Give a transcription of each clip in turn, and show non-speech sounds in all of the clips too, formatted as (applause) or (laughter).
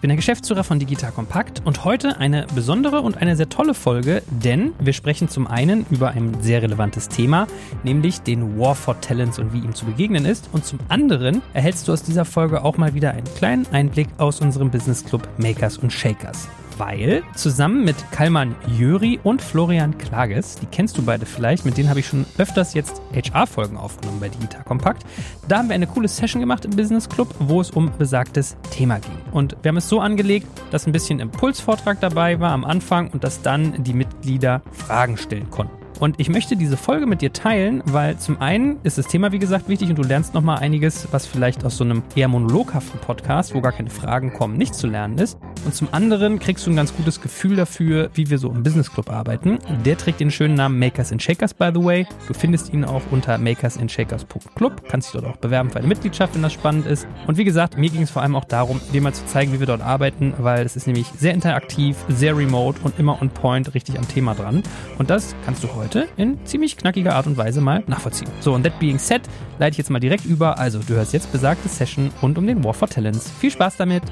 Ich bin der Geschäftsführer von Digital Compact und heute eine besondere und eine sehr tolle Folge, denn wir sprechen zum einen über ein sehr relevantes Thema, nämlich den War for Talents und wie ihm zu begegnen ist. Und zum anderen erhältst du aus dieser Folge auch mal wieder einen kleinen Einblick aus unserem Business Club Makers und Shakers weil zusammen mit Kalman Jöri und Florian Klages, die kennst du beide vielleicht, mit denen habe ich schon öfters jetzt HR-Folgen aufgenommen bei Digital Compact. Da haben wir eine coole Session gemacht im Business Club, wo es um besagtes Thema ging. Und wir haben es so angelegt, dass ein bisschen Impulsvortrag dabei war am Anfang und dass dann die Mitglieder Fragen stellen konnten. Und ich möchte diese Folge mit dir teilen, weil zum einen ist das Thema, wie gesagt, wichtig und du lernst nochmal einiges, was vielleicht aus so einem eher monologhaften Podcast, wo gar keine Fragen kommen, nicht zu lernen ist. Und zum anderen kriegst du ein ganz gutes Gefühl dafür, wie wir so im Business Club arbeiten. Der trägt den schönen Namen Makers and Shakers, by the way. Du findest ihn auch unter makersandshakers.club. Kannst dich dort auch bewerben für eine Mitgliedschaft, wenn das spannend ist. Und wie gesagt, mir ging es vor allem auch darum, dir mal zu zeigen, wie wir dort arbeiten, weil es ist nämlich sehr interaktiv, sehr remote und immer on point, richtig am Thema dran. Und das kannst du heute heute in ziemlich knackiger Art und Weise mal nachvollziehen. So, und that being said, leite ich jetzt mal direkt über. Also, du hörst jetzt besagte Session rund um den War for Talents. Viel Spaß damit!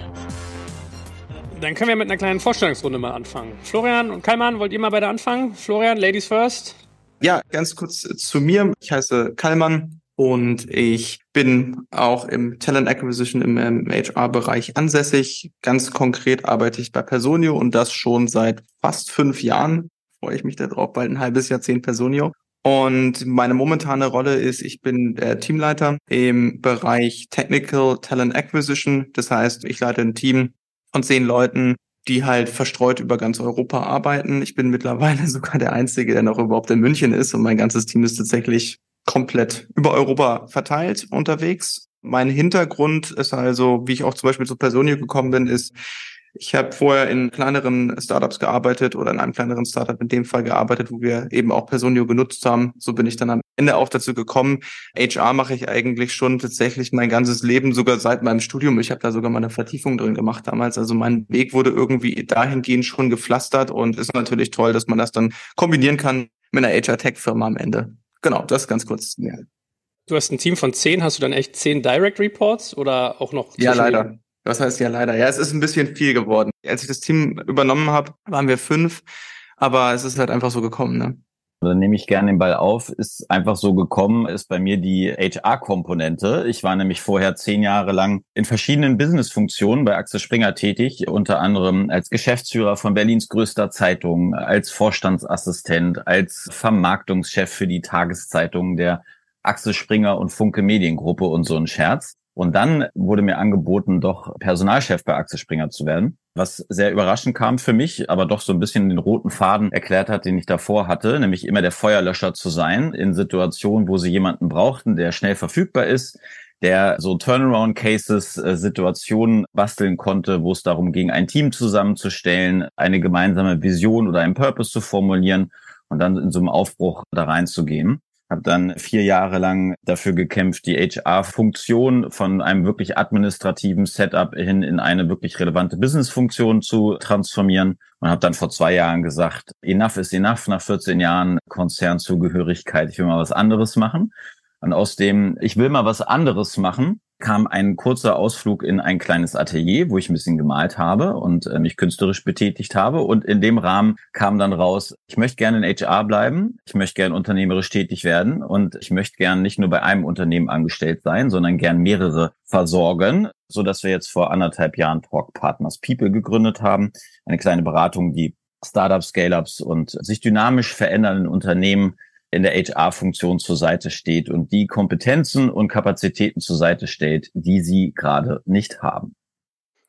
Dann können wir mit einer kleinen Vorstellungsrunde mal anfangen. Florian und Kalman, wollt ihr mal beide anfangen? Florian, Ladies first. Ja, ganz kurz zu mir. Ich heiße Kalman und ich bin auch im Talent Acquisition im HR-Bereich ansässig. Ganz konkret arbeite ich bei Personio und das schon seit fast fünf Jahren freue ich mich darauf, bald ein halbes Jahrzehnt Personio. Und meine momentane Rolle ist, ich bin der Teamleiter im Bereich Technical Talent Acquisition. Das heißt, ich leite ein Team von zehn Leuten, die halt verstreut über ganz Europa arbeiten. Ich bin mittlerweile (laughs) sogar der Einzige, der noch überhaupt in München ist und mein ganzes Team ist tatsächlich komplett über Europa verteilt unterwegs. Mein Hintergrund ist also, wie ich auch zum Beispiel zu Personio gekommen bin, ist, ich habe vorher in kleineren Startups gearbeitet oder in einem kleineren Startup in dem Fall gearbeitet, wo wir eben auch Personio genutzt haben. So bin ich dann am Ende auch dazu gekommen. HR mache ich eigentlich schon tatsächlich mein ganzes Leben, sogar seit meinem Studium. Ich habe da sogar mal eine Vertiefung drin gemacht damals. Also mein Weg wurde irgendwie dahingehend schon gepflastert und ist natürlich toll, dass man das dann kombinieren kann mit einer HR-Tech-Firma am Ende. Genau, das ganz kurz. Ja. Du hast ein Team von zehn. Hast du dann echt zehn Direct Reports oder auch noch? Ja, leider. Das heißt ja leider. Ja, es ist ein bisschen viel geworden. Als ich das Team übernommen habe, waren wir fünf, aber es ist halt einfach so gekommen. Ne? Dann nehme ich gerne den Ball auf. Ist einfach so gekommen, ist bei mir die HR-Komponente. Ich war nämlich vorher zehn Jahre lang in verschiedenen Business-Funktionen bei Axel Springer tätig, unter anderem als Geschäftsführer von Berlins größter Zeitung, als Vorstandsassistent, als Vermarktungschef für die Tageszeitungen der Axel Springer und Funke Mediengruppe und so ein Scherz. Und dann wurde mir angeboten, doch Personalchef bei Axel Springer zu werden, was sehr überraschend kam für mich, aber doch so ein bisschen den roten Faden erklärt hat, den ich davor hatte, nämlich immer der Feuerlöscher zu sein in Situationen, wo sie jemanden brauchten, der schnell verfügbar ist, der so Turnaround-Cases, äh, Situationen basteln konnte, wo es darum ging, ein Team zusammenzustellen, eine gemeinsame Vision oder einen Purpose zu formulieren und dann in so einem Aufbruch da reinzugehen habe dann vier Jahre lang dafür gekämpft, die HR-Funktion von einem wirklich administrativen Setup hin in eine wirklich relevante Business-Funktion zu transformieren und habe dann vor zwei Jahren gesagt, enough is enough, nach 14 Jahren Konzernzugehörigkeit, ich will mal was anderes machen. Und aus dem, ich will mal was anderes machen, kam ein kurzer Ausflug in ein kleines Atelier, wo ich ein bisschen gemalt habe und äh, mich künstlerisch betätigt habe. Und in dem Rahmen kam dann raus, ich möchte gerne in HR bleiben, ich möchte gerne unternehmerisch tätig werden und ich möchte gerne nicht nur bei einem Unternehmen angestellt sein, sondern gern mehrere versorgen, so dass wir jetzt vor anderthalb Jahren Talk Partners People gegründet haben. Eine kleine Beratung, die Startups, Scale-ups und sich dynamisch verändernden Unternehmen in der HR-Funktion zur Seite steht und die Kompetenzen und Kapazitäten zur Seite stellt, die sie gerade nicht haben.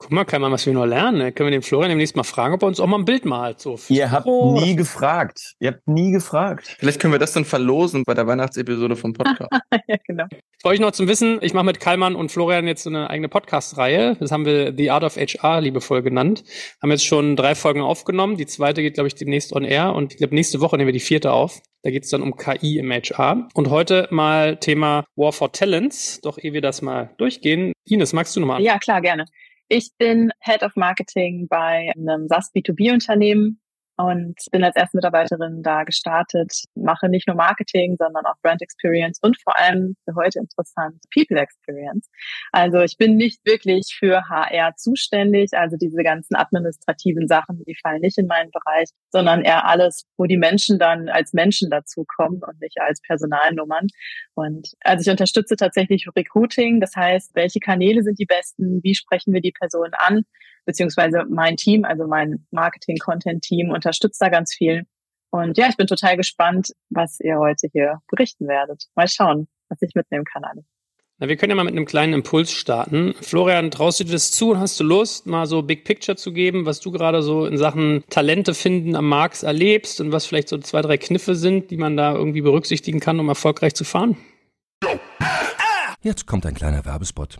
Guck mal, kann man was wir noch lernen. Ne? Können wir den Florian demnächst mal fragen, ob er uns auch mal ein Bild malt. So Ihr habt nie gefragt. Ihr habt nie gefragt. Vielleicht können wir das dann verlosen bei der Weihnachtsepisode vom Podcast. (laughs) ja, genau. Für euch noch zum Wissen, ich mache mit Kalman und Florian jetzt eine eigene Podcast-Reihe. Das haben wir The Art of HR liebevoll genannt. Haben jetzt schon drei Folgen aufgenommen. Die zweite geht, glaube ich, demnächst on air. Und ich glaube, nächste Woche nehmen wir die vierte auf. Da geht es dann um KI im HR. Und heute mal Thema War for Talents. Doch ehe wir das mal durchgehen. Ines, magst du nochmal? Ja, klar, gerne. Ich bin Head of Marketing bei einem SaaS B2B-Unternehmen und bin als erste Mitarbeiterin da gestartet, mache nicht nur Marketing, sondern auch Brand Experience und vor allem für heute interessant People Experience. Also ich bin nicht wirklich für HR zuständig, also diese ganzen administrativen Sachen, die fallen nicht in meinen Bereich, sondern eher alles, wo die Menschen dann als Menschen dazukommen und nicht als Personalnummern. Und also ich unterstütze tatsächlich Recruiting, das heißt, welche Kanäle sind die besten, wie sprechen wir die Person an, beziehungsweise mein Team, also mein Marketing-Content-Team unterstützt da ganz viel. Und ja, ich bin total gespannt, was ihr heute hier berichten werdet. Mal schauen, was ich mitnehmen kann alles. Na, wir können ja mal mit einem kleinen Impuls starten. Florian, traust du dir das zu und hast du Lust, mal so Big Picture zu geben, was du gerade so in Sachen Talente finden am Markt erlebst und was vielleicht so zwei, drei Kniffe sind, die man da irgendwie berücksichtigen kann, um erfolgreich zu fahren? Jetzt kommt ein kleiner Werbespot.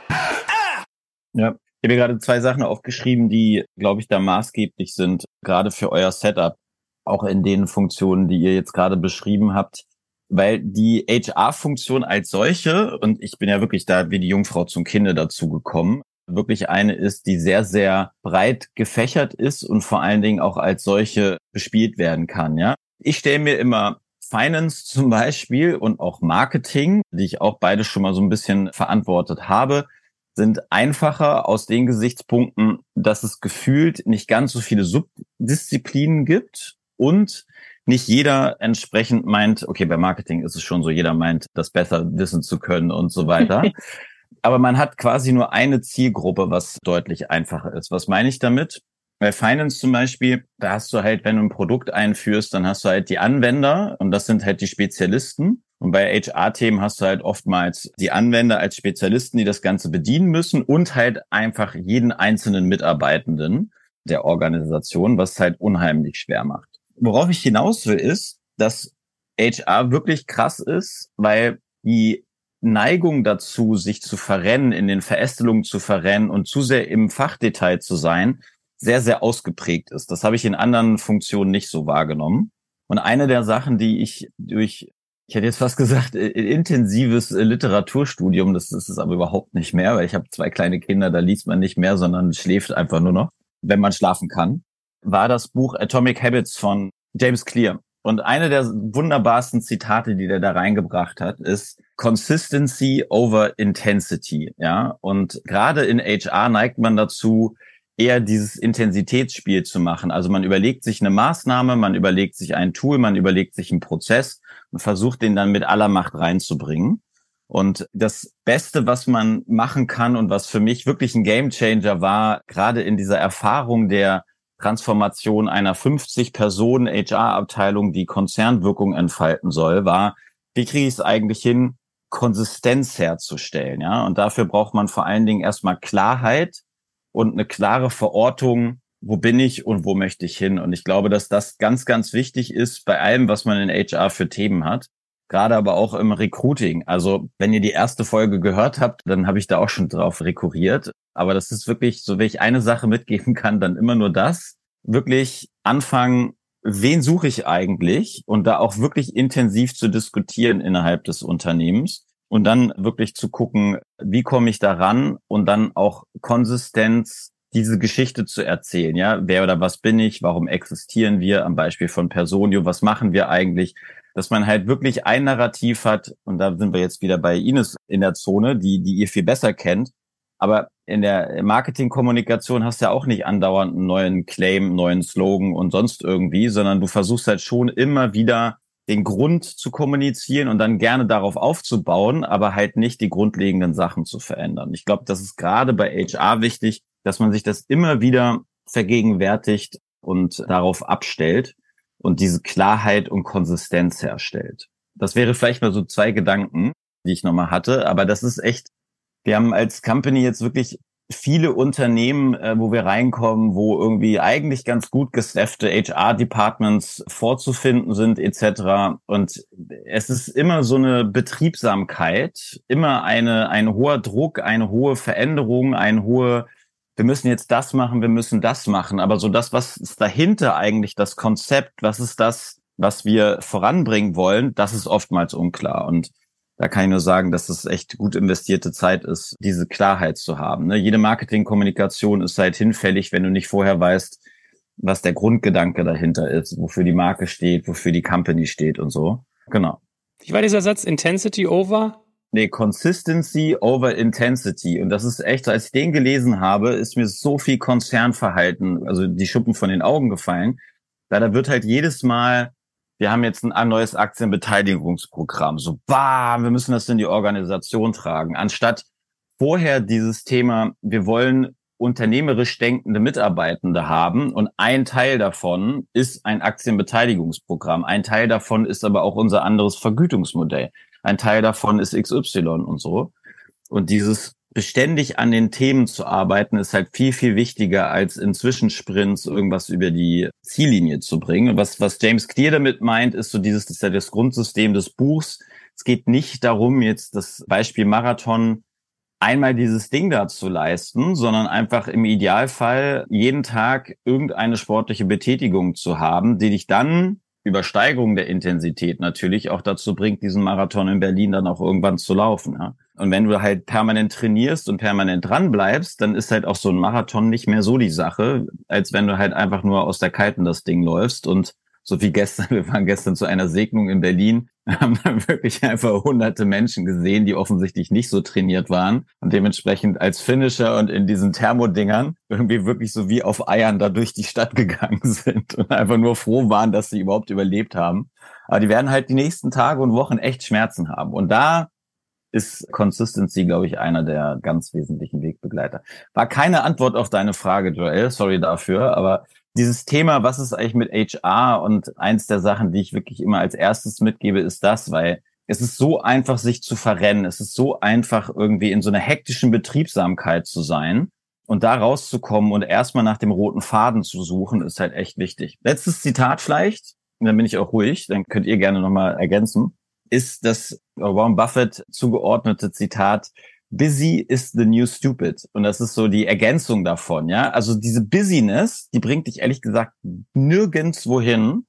Ja, ich habe gerade zwei Sachen aufgeschrieben, die, glaube ich, da maßgeblich sind, gerade für euer Setup, auch in den Funktionen, die ihr jetzt gerade beschrieben habt. Weil die HR-Funktion als solche, und ich bin ja wirklich da wie die Jungfrau zum Kinde dazu gekommen, wirklich eine ist, die sehr, sehr breit gefächert ist und vor allen Dingen auch als solche bespielt werden kann. Ja, Ich stelle mir immer Finance zum Beispiel und auch Marketing, die ich auch beide schon mal so ein bisschen verantwortet habe, sind einfacher aus den Gesichtspunkten, dass es gefühlt nicht ganz so viele Subdisziplinen gibt und nicht jeder entsprechend meint, okay, bei Marketing ist es schon so, jeder meint, das besser wissen zu können und so weiter. (laughs) Aber man hat quasi nur eine Zielgruppe, was deutlich einfacher ist. Was meine ich damit? Bei Finance zum Beispiel, da hast du halt, wenn du ein Produkt einführst, dann hast du halt die Anwender und das sind halt die Spezialisten. Und bei HR-Themen hast du halt oftmals die Anwender als Spezialisten, die das Ganze bedienen müssen und halt einfach jeden einzelnen Mitarbeitenden der Organisation, was halt unheimlich schwer macht. Worauf ich hinaus will, ist, dass HR wirklich krass ist, weil die Neigung dazu, sich zu verrennen, in den Verästelungen zu verrennen und zu sehr im Fachdetail zu sein, sehr, sehr ausgeprägt ist. Das habe ich in anderen Funktionen nicht so wahrgenommen. Und eine der Sachen, die ich durch, ich hätte jetzt fast gesagt, intensives Literaturstudium, das ist es aber überhaupt nicht mehr, weil ich habe zwei kleine Kinder, da liest man nicht mehr, sondern schläft einfach nur noch, wenn man schlafen kann, war das Buch Atomic Habits von James Clear. Und eine der wunderbarsten Zitate, die der da reingebracht hat, ist Consistency over Intensity. Ja, und gerade in HR neigt man dazu, eher dieses Intensitätsspiel zu machen. Also man überlegt sich eine Maßnahme, man überlegt sich ein Tool, man überlegt sich einen Prozess und versucht den dann mit aller Macht reinzubringen. Und das Beste, was man machen kann und was für mich wirklich ein Gamechanger war, gerade in dieser Erfahrung der Transformation einer 50 Personen HR-Abteilung, die Konzernwirkung entfalten soll, war, wie kriege ich es eigentlich hin, Konsistenz herzustellen, ja? Und dafür braucht man vor allen Dingen erstmal Klarheit, und eine klare Verortung, wo bin ich und wo möchte ich hin. Und ich glaube, dass das ganz, ganz wichtig ist bei allem, was man in HR für Themen hat. gerade aber auch im Recruiting. Also wenn ihr die erste Folge gehört habt, dann habe ich da auch schon drauf rekurriert. Aber das ist wirklich, so wenn ich eine Sache mitgeben kann, dann immer nur das. Wirklich anfangen, wen suche ich eigentlich und da auch wirklich intensiv zu diskutieren innerhalb des Unternehmens und dann wirklich zu gucken, wie komme ich daran und dann auch Konsistenz diese Geschichte zu erzählen, ja, wer oder was bin ich, warum existieren wir, am Beispiel von Personio, was machen wir eigentlich, dass man halt wirklich ein Narrativ hat, und da sind wir jetzt wieder bei Ines in der Zone, die, die ihr viel besser kennt, aber in der Marketingkommunikation hast du ja auch nicht andauernd einen neuen Claim, neuen Slogan und sonst irgendwie, sondern du versuchst halt schon immer wieder den Grund zu kommunizieren und dann gerne darauf aufzubauen, aber halt nicht die grundlegenden Sachen zu verändern. Ich glaube, das ist gerade bei HR wichtig, dass man sich das immer wieder vergegenwärtigt und darauf abstellt und diese Klarheit und Konsistenz herstellt. Das wäre vielleicht mal so zwei Gedanken, die ich nochmal hatte, aber das ist echt, wir haben als Company jetzt wirklich viele Unternehmen, äh, wo wir reinkommen, wo irgendwie eigentlich ganz gut gestaffte HR-Departments vorzufinden sind etc. Und es ist immer so eine Betriebsamkeit, immer eine ein hoher Druck, eine hohe Veränderung, ein hohe wir müssen jetzt das machen, wir müssen das machen. Aber so das, was ist dahinter eigentlich das Konzept, was ist das, was wir voranbringen wollen, das ist oftmals unklar. Und da kann ich nur sagen, dass es echt gut investierte Zeit ist, diese Klarheit zu haben. Ne? Jede Marketingkommunikation ist halt hinfällig, wenn du nicht vorher weißt, was der Grundgedanke dahinter ist, wofür die Marke steht, wofür die Company steht und so. Genau. Wie war dieser Satz? Intensity over? Nee, Consistency over Intensity. Und das ist echt, als ich den gelesen habe, ist mir so viel Konzernverhalten, also die Schuppen von den Augen gefallen. Da, da wird halt jedes Mal wir haben jetzt ein, neues Aktienbeteiligungsprogramm. So, bam, wir müssen das in die Organisation tragen. Anstatt vorher dieses Thema, wir wollen unternehmerisch denkende Mitarbeitende haben und ein Teil davon ist ein Aktienbeteiligungsprogramm. Ein Teil davon ist aber auch unser anderes Vergütungsmodell. Ein Teil davon ist XY und so. Und dieses beständig an den Themen zu arbeiten, ist halt viel, viel wichtiger, als in Zwischensprints irgendwas über die Ziellinie zu bringen. Was, was James Clear damit meint, ist so dieses, das ist ja das Grundsystem des Buchs. Es geht nicht darum, jetzt das Beispiel Marathon einmal dieses Ding da zu leisten, sondern einfach im Idealfall jeden Tag irgendeine sportliche Betätigung zu haben, die dich dann über Steigerung der Intensität natürlich auch dazu bringt, diesen Marathon in Berlin dann auch irgendwann zu laufen. Ja? Und wenn du halt permanent trainierst und permanent dran bleibst, dann ist halt auch so ein Marathon nicht mehr so die Sache, als wenn du halt einfach nur aus der Kalten das Ding läufst und so wie gestern, (laughs) wir waren gestern zu einer Segnung in Berlin, (laughs) haben dann wirklich einfach hunderte Menschen gesehen, die offensichtlich nicht so trainiert waren und dementsprechend als Finisher und in diesen Thermodingern irgendwie wirklich so wie auf Eiern da durch die Stadt (laughs) gegangen sind und einfach nur froh waren, dass sie überhaupt überlebt haben. Aber die werden halt die nächsten Tage und Wochen echt Schmerzen haben. Und da ist Consistency, glaube ich, einer der ganz wesentlichen Wegbegleiter. War keine Antwort auf deine Frage, Joel, sorry dafür, aber dieses Thema, was ist eigentlich mit HR und eins der Sachen, die ich wirklich immer als erstes mitgebe, ist das, weil es ist so einfach, sich zu verrennen. Es ist so einfach, irgendwie in so einer hektischen Betriebsamkeit zu sein und da rauszukommen und erstmal nach dem roten Faden zu suchen, ist halt echt wichtig. Letztes Zitat vielleicht, und dann bin ich auch ruhig, dann könnt ihr gerne nochmal ergänzen ist das Warren Buffett zugeordnete Zitat, Busy is the new stupid. Und das ist so die Ergänzung davon, ja. Also diese Busyness, die bringt dich ehrlich gesagt nirgends wohin,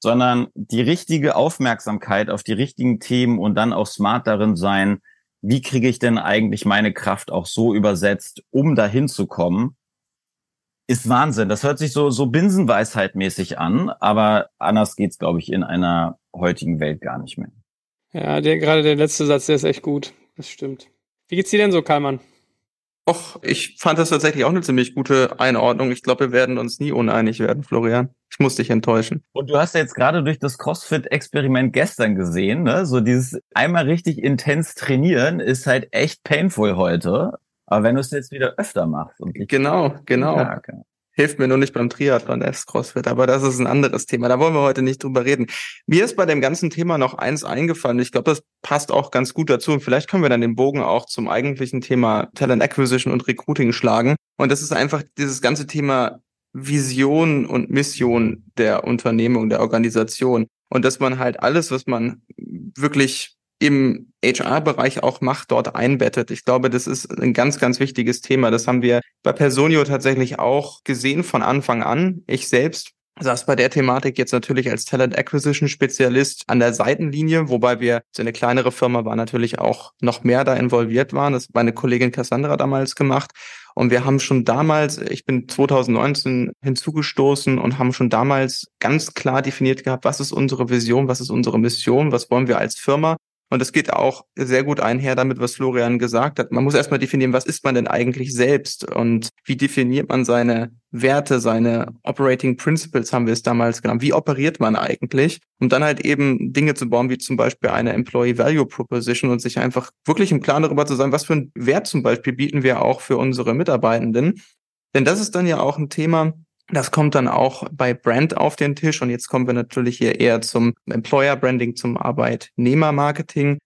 sondern die richtige Aufmerksamkeit auf die richtigen Themen und dann auch smart darin sein, wie kriege ich denn eigentlich meine Kraft auch so übersetzt, um dahin zu kommen, ist Wahnsinn. Das hört sich so, so Binsenweisheit-mäßig an, aber anders geht's, glaube ich, in einer heutigen Welt gar nicht mehr. Ja, der, gerade der letzte Satz, der ist echt gut. Das stimmt. Wie geht's dir denn so, Karlmann? Och, ich fand das tatsächlich auch eine ziemlich gute Einordnung. Ich glaube, wir werden uns nie uneinig werden, Florian. Ich muss dich enttäuschen. Und du hast ja jetzt gerade durch das CrossFit-Experiment gestern gesehen, ne? So dieses einmal richtig intens trainieren ist halt echt painful heute. Aber wenn du es jetzt wieder öfter machst. Und genau, genau. Ja, okay. Hilft mir nur nicht beim Triathlon, das CrossFit, aber das ist ein anderes Thema. Da wollen wir heute nicht drüber reden. Mir ist bei dem ganzen Thema noch eins eingefallen. Ich glaube, das passt auch ganz gut dazu. Und vielleicht können wir dann den Bogen auch zum eigentlichen Thema Talent Acquisition und Recruiting schlagen. Und das ist einfach dieses ganze Thema Vision und Mission der Unternehmung, der Organisation. Und dass man halt alles, was man wirklich im HR-Bereich auch Macht dort einbettet. Ich glaube, das ist ein ganz, ganz wichtiges Thema. Das haben wir bei Personio tatsächlich auch gesehen von Anfang an. Ich selbst saß bei der Thematik jetzt natürlich als Talent Acquisition Spezialist an der Seitenlinie, wobei wir so eine kleinere Firma war natürlich auch noch mehr da involviert waren. Das hat meine Kollegin Cassandra damals gemacht. Und wir haben schon damals, ich bin 2019 hinzugestoßen und haben schon damals ganz klar definiert gehabt, was ist unsere Vision, was ist unsere Mission, was wollen wir als Firma und es geht auch sehr gut einher damit, was Florian gesagt hat. Man muss erstmal definieren, was ist man denn eigentlich selbst und wie definiert man seine Werte, seine Operating Principles haben wir es damals genannt. Wie operiert man eigentlich? Um dann halt eben Dinge zu bauen, wie zum Beispiel eine Employee Value Proposition und sich einfach wirklich im Klaren darüber zu sein, was für einen Wert zum Beispiel bieten wir auch für unsere Mitarbeitenden. Denn das ist dann ja auch ein Thema, das kommt dann auch bei Brand auf den Tisch und jetzt kommen wir natürlich hier eher zum Employer Branding, zum Arbeitnehmermarketing.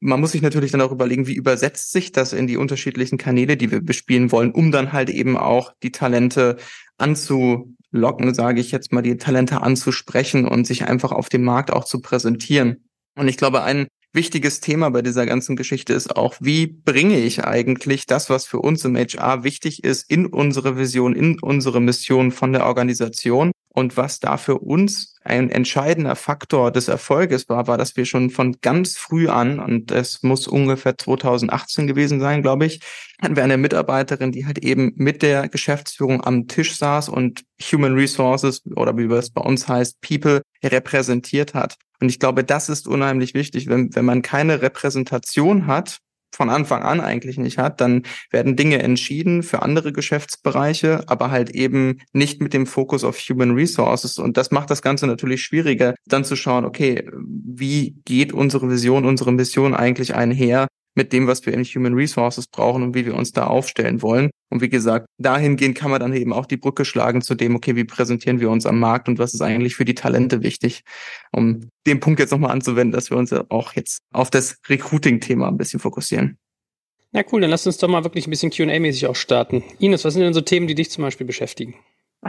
Man muss sich natürlich dann auch überlegen, wie übersetzt sich das in die unterschiedlichen Kanäle, die wir bespielen wollen, um dann halt eben auch die Talente anzulocken, sage ich jetzt mal, die Talente anzusprechen und sich einfach auf dem Markt auch zu präsentieren. Und ich glaube, ein wichtiges Thema bei dieser ganzen Geschichte ist auch, wie bringe ich eigentlich das, was für uns im HR wichtig ist, in unsere Vision, in unsere Mission von der Organisation und was da für uns ein entscheidender Faktor des Erfolges war, war, dass wir schon von ganz früh an, und es muss ungefähr 2018 gewesen sein, glaube ich, hatten wir eine Mitarbeiterin, die halt eben mit der Geschäftsführung am Tisch saß und Human Resources oder wie es bei uns heißt, People repräsentiert hat. Und ich glaube, das ist unheimlich wichtig. Wenn, wenn man keine Repräsentation hat, von Anfang an eigentlich nicht hat, dann werden Dinge entschieden für andere Geschäftsbereiche, aber halt eben nicht mit dem Fokus auf Human Resources. Und das macht das Ganze natürlich schwieriger, dann zu schauen, okay, wie geht unsere Vision, unsere Mission eigentlich einher mit dem, was wir in Human Resources brauchen und wie wir uns da aufstellen wollen. Und wie gesagt, dahingehend kann man dann eben auch die Brücke schlagen zu dem, okay, wie präsentieren wir uns am Markt und was ist eigentlich für die Talente wichtig, um den Punkt jetzt nochmal anzuwenden, dass wir uns ja auch jetzt auf das Recruiting-Thema ein bisschen fokussieren. Ja, cool, dann lass uns doch mal wirklich ein bisschen QA-mäßig auch starten. Ines, was sind denn so Themen, die dich zum Beispiel beschäftigen?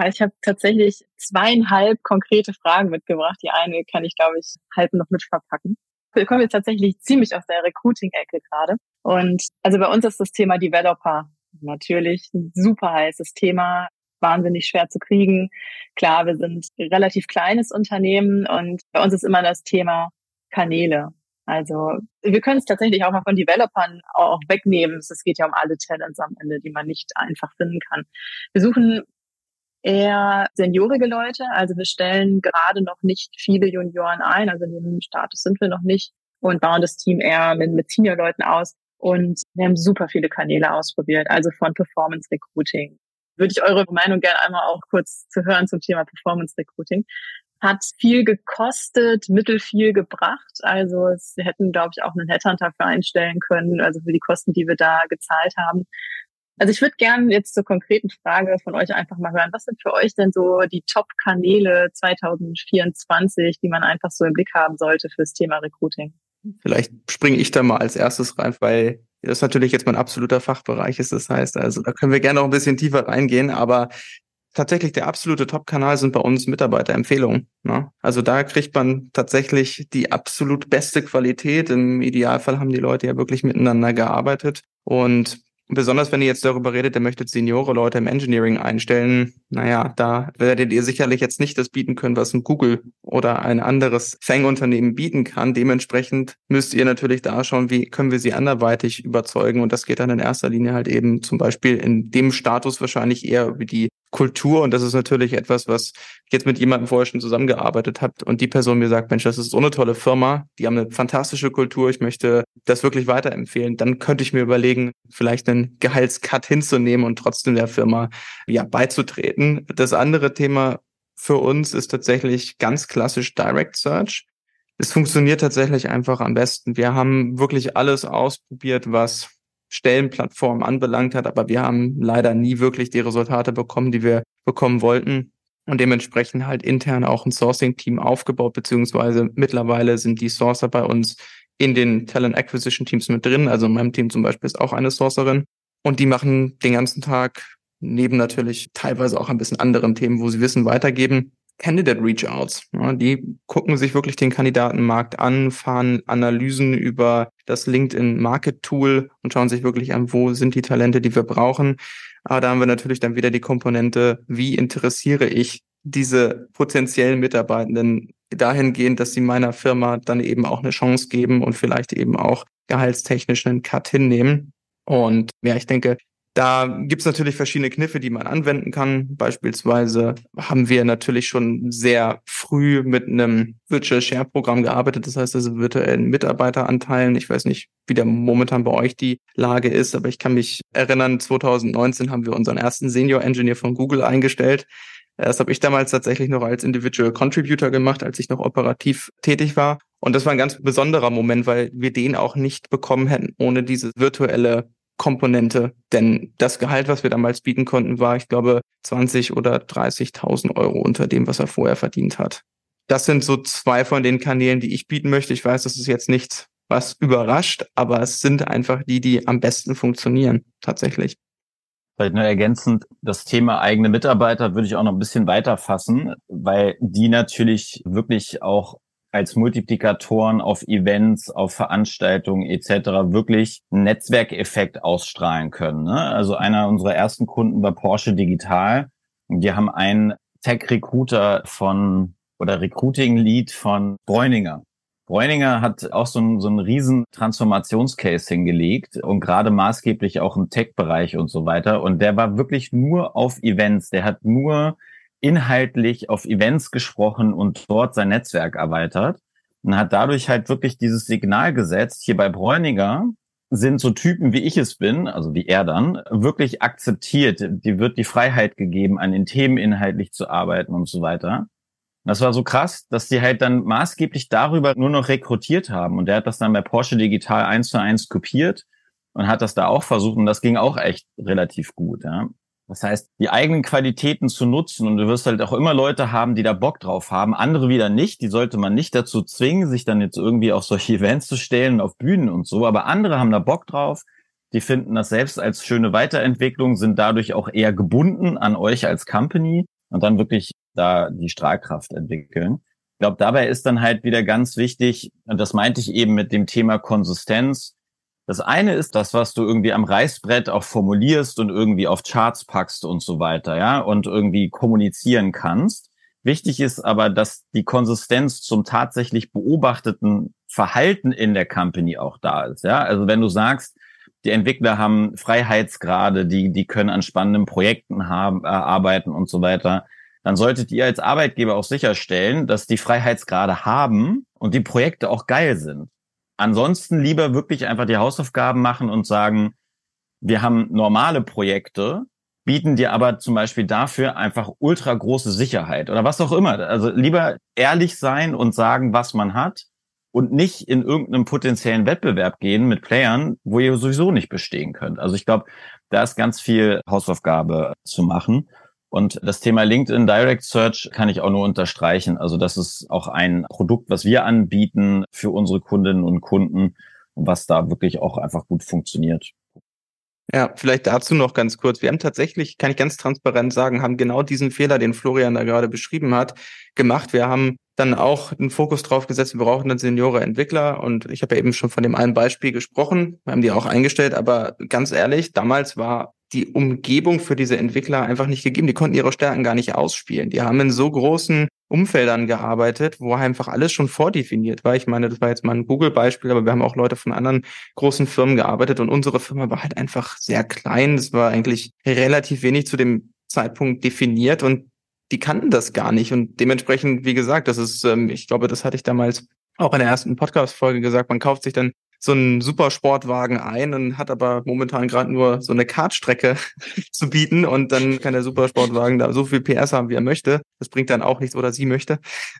Ich habe tatsächlich zweieinhalb konkrete Fragen mitgebracht. Die eine kann ich, glaube ich, halb noch mit verpacken. Wir kommen jetzt tatsächlich ziemlich aus der Recruiting-Ecke gerade. Und also bei uns ist das Thema Developer natürlich ein super heißes Thema, wahnsinnig schwer zu kriegen. Klar, wir sind relativ kleines Unternehmen und bei uns ist immer das Thema Kanäle. Also wir können es tatsächlich auch mal von Developern auch wegnehmen. Es geht ja um alle Talents am Ende, die man nicht einfach finden kann. Wir suchen eher seniorige Leute. Also wir stellen gerade noch nicht viele Junioren ein. Also in dem Status sind wir noch nicht und bauen das Team eher mit, mit Senior-Leuten aus. Und wir haben super viele Kanäle ausprobiert, also von Performance Recruiting. Würde ich eure Meinung gerne einmal auch kurz zu hören zum Thema Performance Recruiting. Hat viel gekostet, mittel viel gebracht. Also es hätten, glaube ich, auch einen Headhunter für einstellen können, also für die Kosten, die wir da gezahlt haben. Also ich würde gerne jetzt zur konkreten Frage von euch einfach mal hören. Was sind für euch denn so die Top-Kanäle 2024, die man einfach so im Blick haben sollte fürs Thema Recruiting? Vielleicht springe ich da mal als erstes rein, weil das natürlich jetzt mein absoluter Fachbereich ist. Das heißt, also da können wir gerne noch ein bisschen tiefer reingehen, aber tatsächlich der absolute Top-Kanal sind bei uns Mitarbeiterempfehlungen. Ne? Also da kriegt man tatsächlich die absolut beste Qualität. Im Idealfall haben die Leute ja wirklich miteinander gearbeitet. Und Besonders wenn ihr jetzt darüber redet, ihr möchtet Seniore Leute im Engineering einstellen, naja, da werdet ihr sicherlich jetzt nicht das bieten können, was ein Google oder ein anderes Fang-Unternehmen bieten kann. Dementsprechend müsst ihr natürlich da schauen, wie können wir sie anderweitig überzeugen. Und das geht dann in erster Linie halt eben zum Beispiel in dem Status wahrscheinlich eher über die Kultur und das ist natürlich etwas, was ich jetzt mit jemandem vorher schon zusammengearbeitet habe und die Person mir sagt, Mensch, das ist so eine tolle Firma, die haben eine fantastische Kultur, ich möchte das wirklich weiterempfehlen, dann könnte ich mir überlegen, vielleicht einen Gehaltscut hinzunehmen und trotzdem der Firma ja beizutreten. Das andere Thema für uns ist tatsächlich ganz klassisch Direct Search. Es funktioniert tatsächlich einfach am besten. Wir haben wirklich alles ausprobiert, was Stellenplattform anbelangt hat, aber wir haben leider nie wirklich die Resultate bekommen, die wir bekommen wollten. Und dementsprechend halt intern auch ein Sourcing-Team aufgebaut, beziehungsweise mittlerweile sind die Sourcer bei uns in den Talent Acquisition Teams mit drin. Also in meinem Team zum Beispiel ist auch eine Sourcerin. Und die machen den ganzen Tag neben natürlich teilweise auch ein bisschen anderen Themen, wo sie Wissen weitergeben, Candidate Reach-outs. Ja, die gucken sich wirklich den Kandidatenmarkt an, fahren Analysen über das LinkedIn Market Tool und schauen sich wirklich an, wo sind die Talente, die wir brauchen. Aber da haben wir natürlich dann wieder die Komponente, wie interessiere ich diese potenziellen Mitarbeitenden dahingehend, dass sie meiner Firma dann eben auch eine Chance geben und vielleicht eben auch gehaltstechnisch einen Cut hinnehmen. Und ja, ich denke, da gibt's natürlich verschiedene Kniffe, die man anwenden kann. Beispielsweise haben wir natürlich schon sehr früh mit einem Virtual Share Programm gearbeitet. Das heißt also virtuellen Mitarbeiteranteilen. Ich weiß nicht, wie der momentan bei euch die Lage ist, aber ich kann mich erinnern, 2019 haben wir unseren ersten Senior Engineer von Google eingestellt. Das habe ich damals tatsächlich noch als Individual Contributor gemacht, als ich noch operativ tätig war. Und das war ein ganz besonderer Moment, weil wir den auch nicht bekommen hätten ohne diese virtuelle Komponente. Denn das Gehalt, was wir damals bieten konnten, war, ich glaube, 20 oder 30.000 Euro unter dem, was er vorher verdient hat. Das sind so zwei von den Kanälen, die ich bieten möchte. Ich weiß, das ist jetzt nichts, was überrascht, aber es sind einfach die, die am besten funktionieren, tatsächlich. Vielleicht nur ergänzend, das Thema eigene Mitarbeiter würde ich auch noch ein bisschen weiter fassen, weil die natürlich wirklich auch als Multiplikatoren auf Events, auf Veranstaltungen etc. wirklich einen Netzwerkeffekt ausstrahlen können. Ne? Also einer unserer ersten Kunden war Porsche Digital. Die haben einen Tech-Recruiter von oder Recruiting-Lead von Bräuninger. Bräuninger hat auch so einen, so einen riesen Transformationscase hingelegt und gerade maßgeblich auch im Tech-Bereich und so weiter. Und der war wirklich nur auf Events. Der hat nur inhaltlich auf Events gesprochen und dort sein Netzwerk erweitert und hat dadurch halt wirklich dieses Signal gesetzt. Hier bei Bräuniger sind so Typen, wie ich es bin, also wie er dann, wirklich akzeptiert. Die wird die Freiheit gegeben, an den Themen inhaltlich zu arbeiten und so weiter. Das war so krass, dass die halt dann maßgeblich darüber nur noch rekrutiert haben. Und der hat das dann bei Porsche Digital eins zu eins kopiert und hat das da auch versucht. Und das ging auch echt relativ gut. Ja. Das heißt, die eigenen Qualitäten zu nutzen und du wirst halt auch immer Leute haben, die da Bock drauf haben, andere wieder nicht. Die sollte man nicht dazu zwingen, sich dann jetzt irgendwie auf solche (laughs) Events zu stellen, auf Bühnen und so. Aber andere haben da Bock drauf. Die finden das selbst als schöne Weiterentwicklung, sind dadurch auch eher gebunden an euch als Company und dann wirklich da die Strahlkraft entwickeln. Ich glaube, dabei ist dann halt wieder ganz wichtig, und das meinte ich eben mit dem Thema Konsistenz, das eine ist das, was du irgendwie am Reißbrett auch formulierst und irgendwie auf Charts packst und so weiter, ja, und irgendwie kommunizieren kannst. Wichtig ist aber, dass die Konsistenz zum tatsächlich beobachteten Verhalten in der Company auch da ist, ja. Also wenn du sagst, die Entwickler haben Freiheitsgrade, die, die können an spannenden Projekten haben, äh, arbeiten und so weiter, dann solltet ihr als Arbeitgeber auch sicherstellen, dass die Freiheitsgrade haben und die Projekte auch geil sind. Ansonsten lieber wirklich einfach die Hausaufgaben machen und sagen, wir haben normale Projekte, bieten dir aber zum Beispiel dafür einfach ultra große Sicherheit oder was auch immer. Also lieber ehrlich sein und sagen, was man hat und nicht in irgendeinem potenziellen Wettbewerb gehen mit Playern, wo ihr sowieso nicht bestehen könnt. Also ich glaube, da ist ganz viel Hausaufgabe zu machen. Und das Thema LinkedIn Direct Search kann ich auch nur unterstreichen. Also das ist auch ein Produkt, was wir anbieten für unsere Kundinnen und Kunden, was da wirklich auch einfach gut funktioniert. Ja, vielleicht dazu noch ganz kurz. Wir haben tatsächlich, kann ich ganz transparent sagen, haben genau diesen Fehler, den Florian da gerade beschrieben hat, gemacht. Wir haben dann auch einen Fokus drauf gesetzt, wir brauchen dann Seniore Entwickler und ich habe ja eben schon von dem einen Beispiel gesprochen, wir haben die auch eingestellt, aber ganz ehrlich, damals war die Umgebung für diese Entwickler einfach nicht gegeben. Die konnten ihre Stärken gar nicht ausspielen. Die haben in so großen Umfeldern gearbeitet, wo einfach alles schon vordefiniert war. Ich meine, das war jetzt mal ein Google-Beispiel, aber wir haben auch Leute von anderen großen Firmen gearbeitet und unsere Firma war halt einfach sehr klein. Es war eigentlich relativ wenig zu dem Zeitpunkt definiert und die kannten das gar nicht. Und dementsprechend, wie gesagt, das ist, ähm, ich glaube, das hatte ich damals auch in der ersten Podcast-Folge gesagt, man kauft sich dann so einen Supersportwagen ein und hat aber momentan gerade nur so eine Kartstrecke (laughs) zu bieten und dann kann der Supersportwagen da so viel PS haben, wie er möchte. Das bringt dann auch nichts oder sie möchte.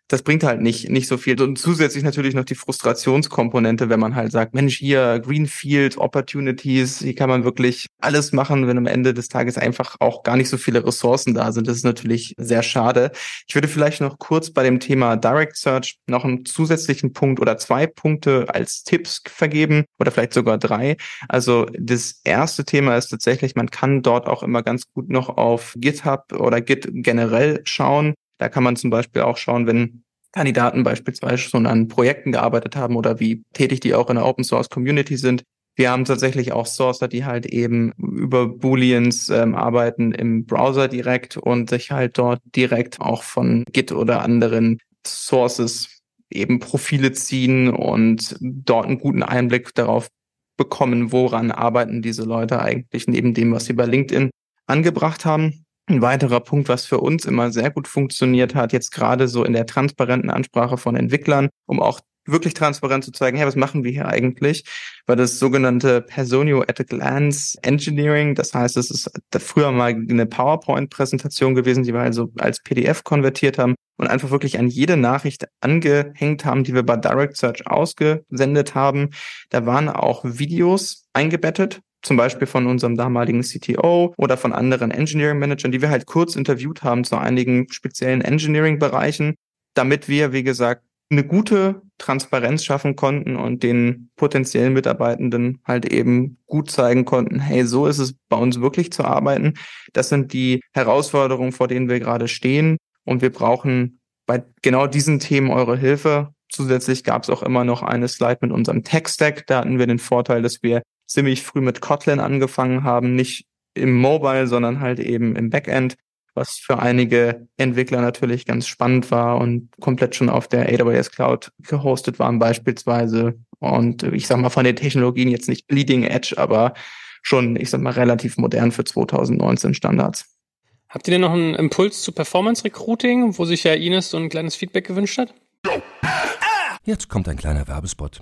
Das bringt halt nicht, nicht so viel. Und zusätzlich natürlich noch die Frustrationskomponente, wenn man halt sagt, Mensch, hier Greenfield Opportunities, hier kann man wirklich alles machen, wenn am Ende des Tages einfach auch gar nicht so viele Ressourcen da sind. Das ist natürlich sehr schade. Ich würde vielleicht noch kurz bei dem Thema Direct Search noch einen zusätzlichen Punkt oder zwei Punkte als Tipps vergeben geben oder vielleicht sogar drei. Also das erste Thema ist tatsächlich, man kann dort auch immer ganz gut noch auf GitHub oder Git generell schauen. Da kann man zum Beispiel auch schauen, wenn Kandidaten beispielsweise schon an Projekten gearbeitet haben oder wie tätig die auch in der Open Source Community sind. Wir haben tatsächlich auch Sourcer, die halt eben über Booleans ähm, arbeiten im Browser direkt und sich halt dort direkt auch von Git oder anderen Sources eben Profile ziehen und dort einen guten Einblick darauf bekommen, woran arbeiten diese Leute eigentlich neben dem, was sie bei LinkedIn angebracht haben. Ein weiterer Punkt, was für uns immer sehr gut funktioniert hat, jetzt gerade so in der transparenten Ansprache von Entwicklern, um auch wirklich transparent zu zeigen, hey, was machen wir hier eigentlich? War das sogenannte Personio at a Glance Engineering. Das heißt, es ist früher mal eine PowerPoint-Präsentation gewesen, die wir also als PDF konvertiert haben und einfach wirklich an jede Nachricht angehängt haben, die wir bei Direct Search ausgesendet haben. Da waren auch Videos eingebettet zum Beispiel von unserem damaligen CTO oder von anderen Engineering Managern, die wir halt kurz interviewt haben zu einigen speziellen Engineering-Bereichen, damit wir, wie gesagt, eine gute Transparenz schaffen konnten und den potenziellen Mitarbeitenden halt eben gut zeigen konnten, hey, so ist es bei uns wirklich zu arbeiten. Das sind die Herausforderungen, vor denen wir gerade stehen und wir brauchen bei genau diesen Themen eure Hilfe. Zusätzlich gab es auch immer noch eine Slide mit unserem Tech-Stack. Da hatten wir den Vorteil, dass wir ziemlich früh mit Kotlin angefangen haben, nicht im Mobile, sondern halt eben im Backend, was für einige Entwickler natürlich ganz spannend war und komplett schon auf der AWS Cloud gehostet waren beispielsweise. Und ich sag mal von den Technologien jetzt nicht bleeding edge, aber schon, ich sag mal, relativ modern für 2019 Standards. Habt ihr denn noch einen Impuls zu Performance Recruiting, wo sich ja Ines so ein kleines Feedback gewünscht hat? Jetzt kommt ein kleiner Werbespot.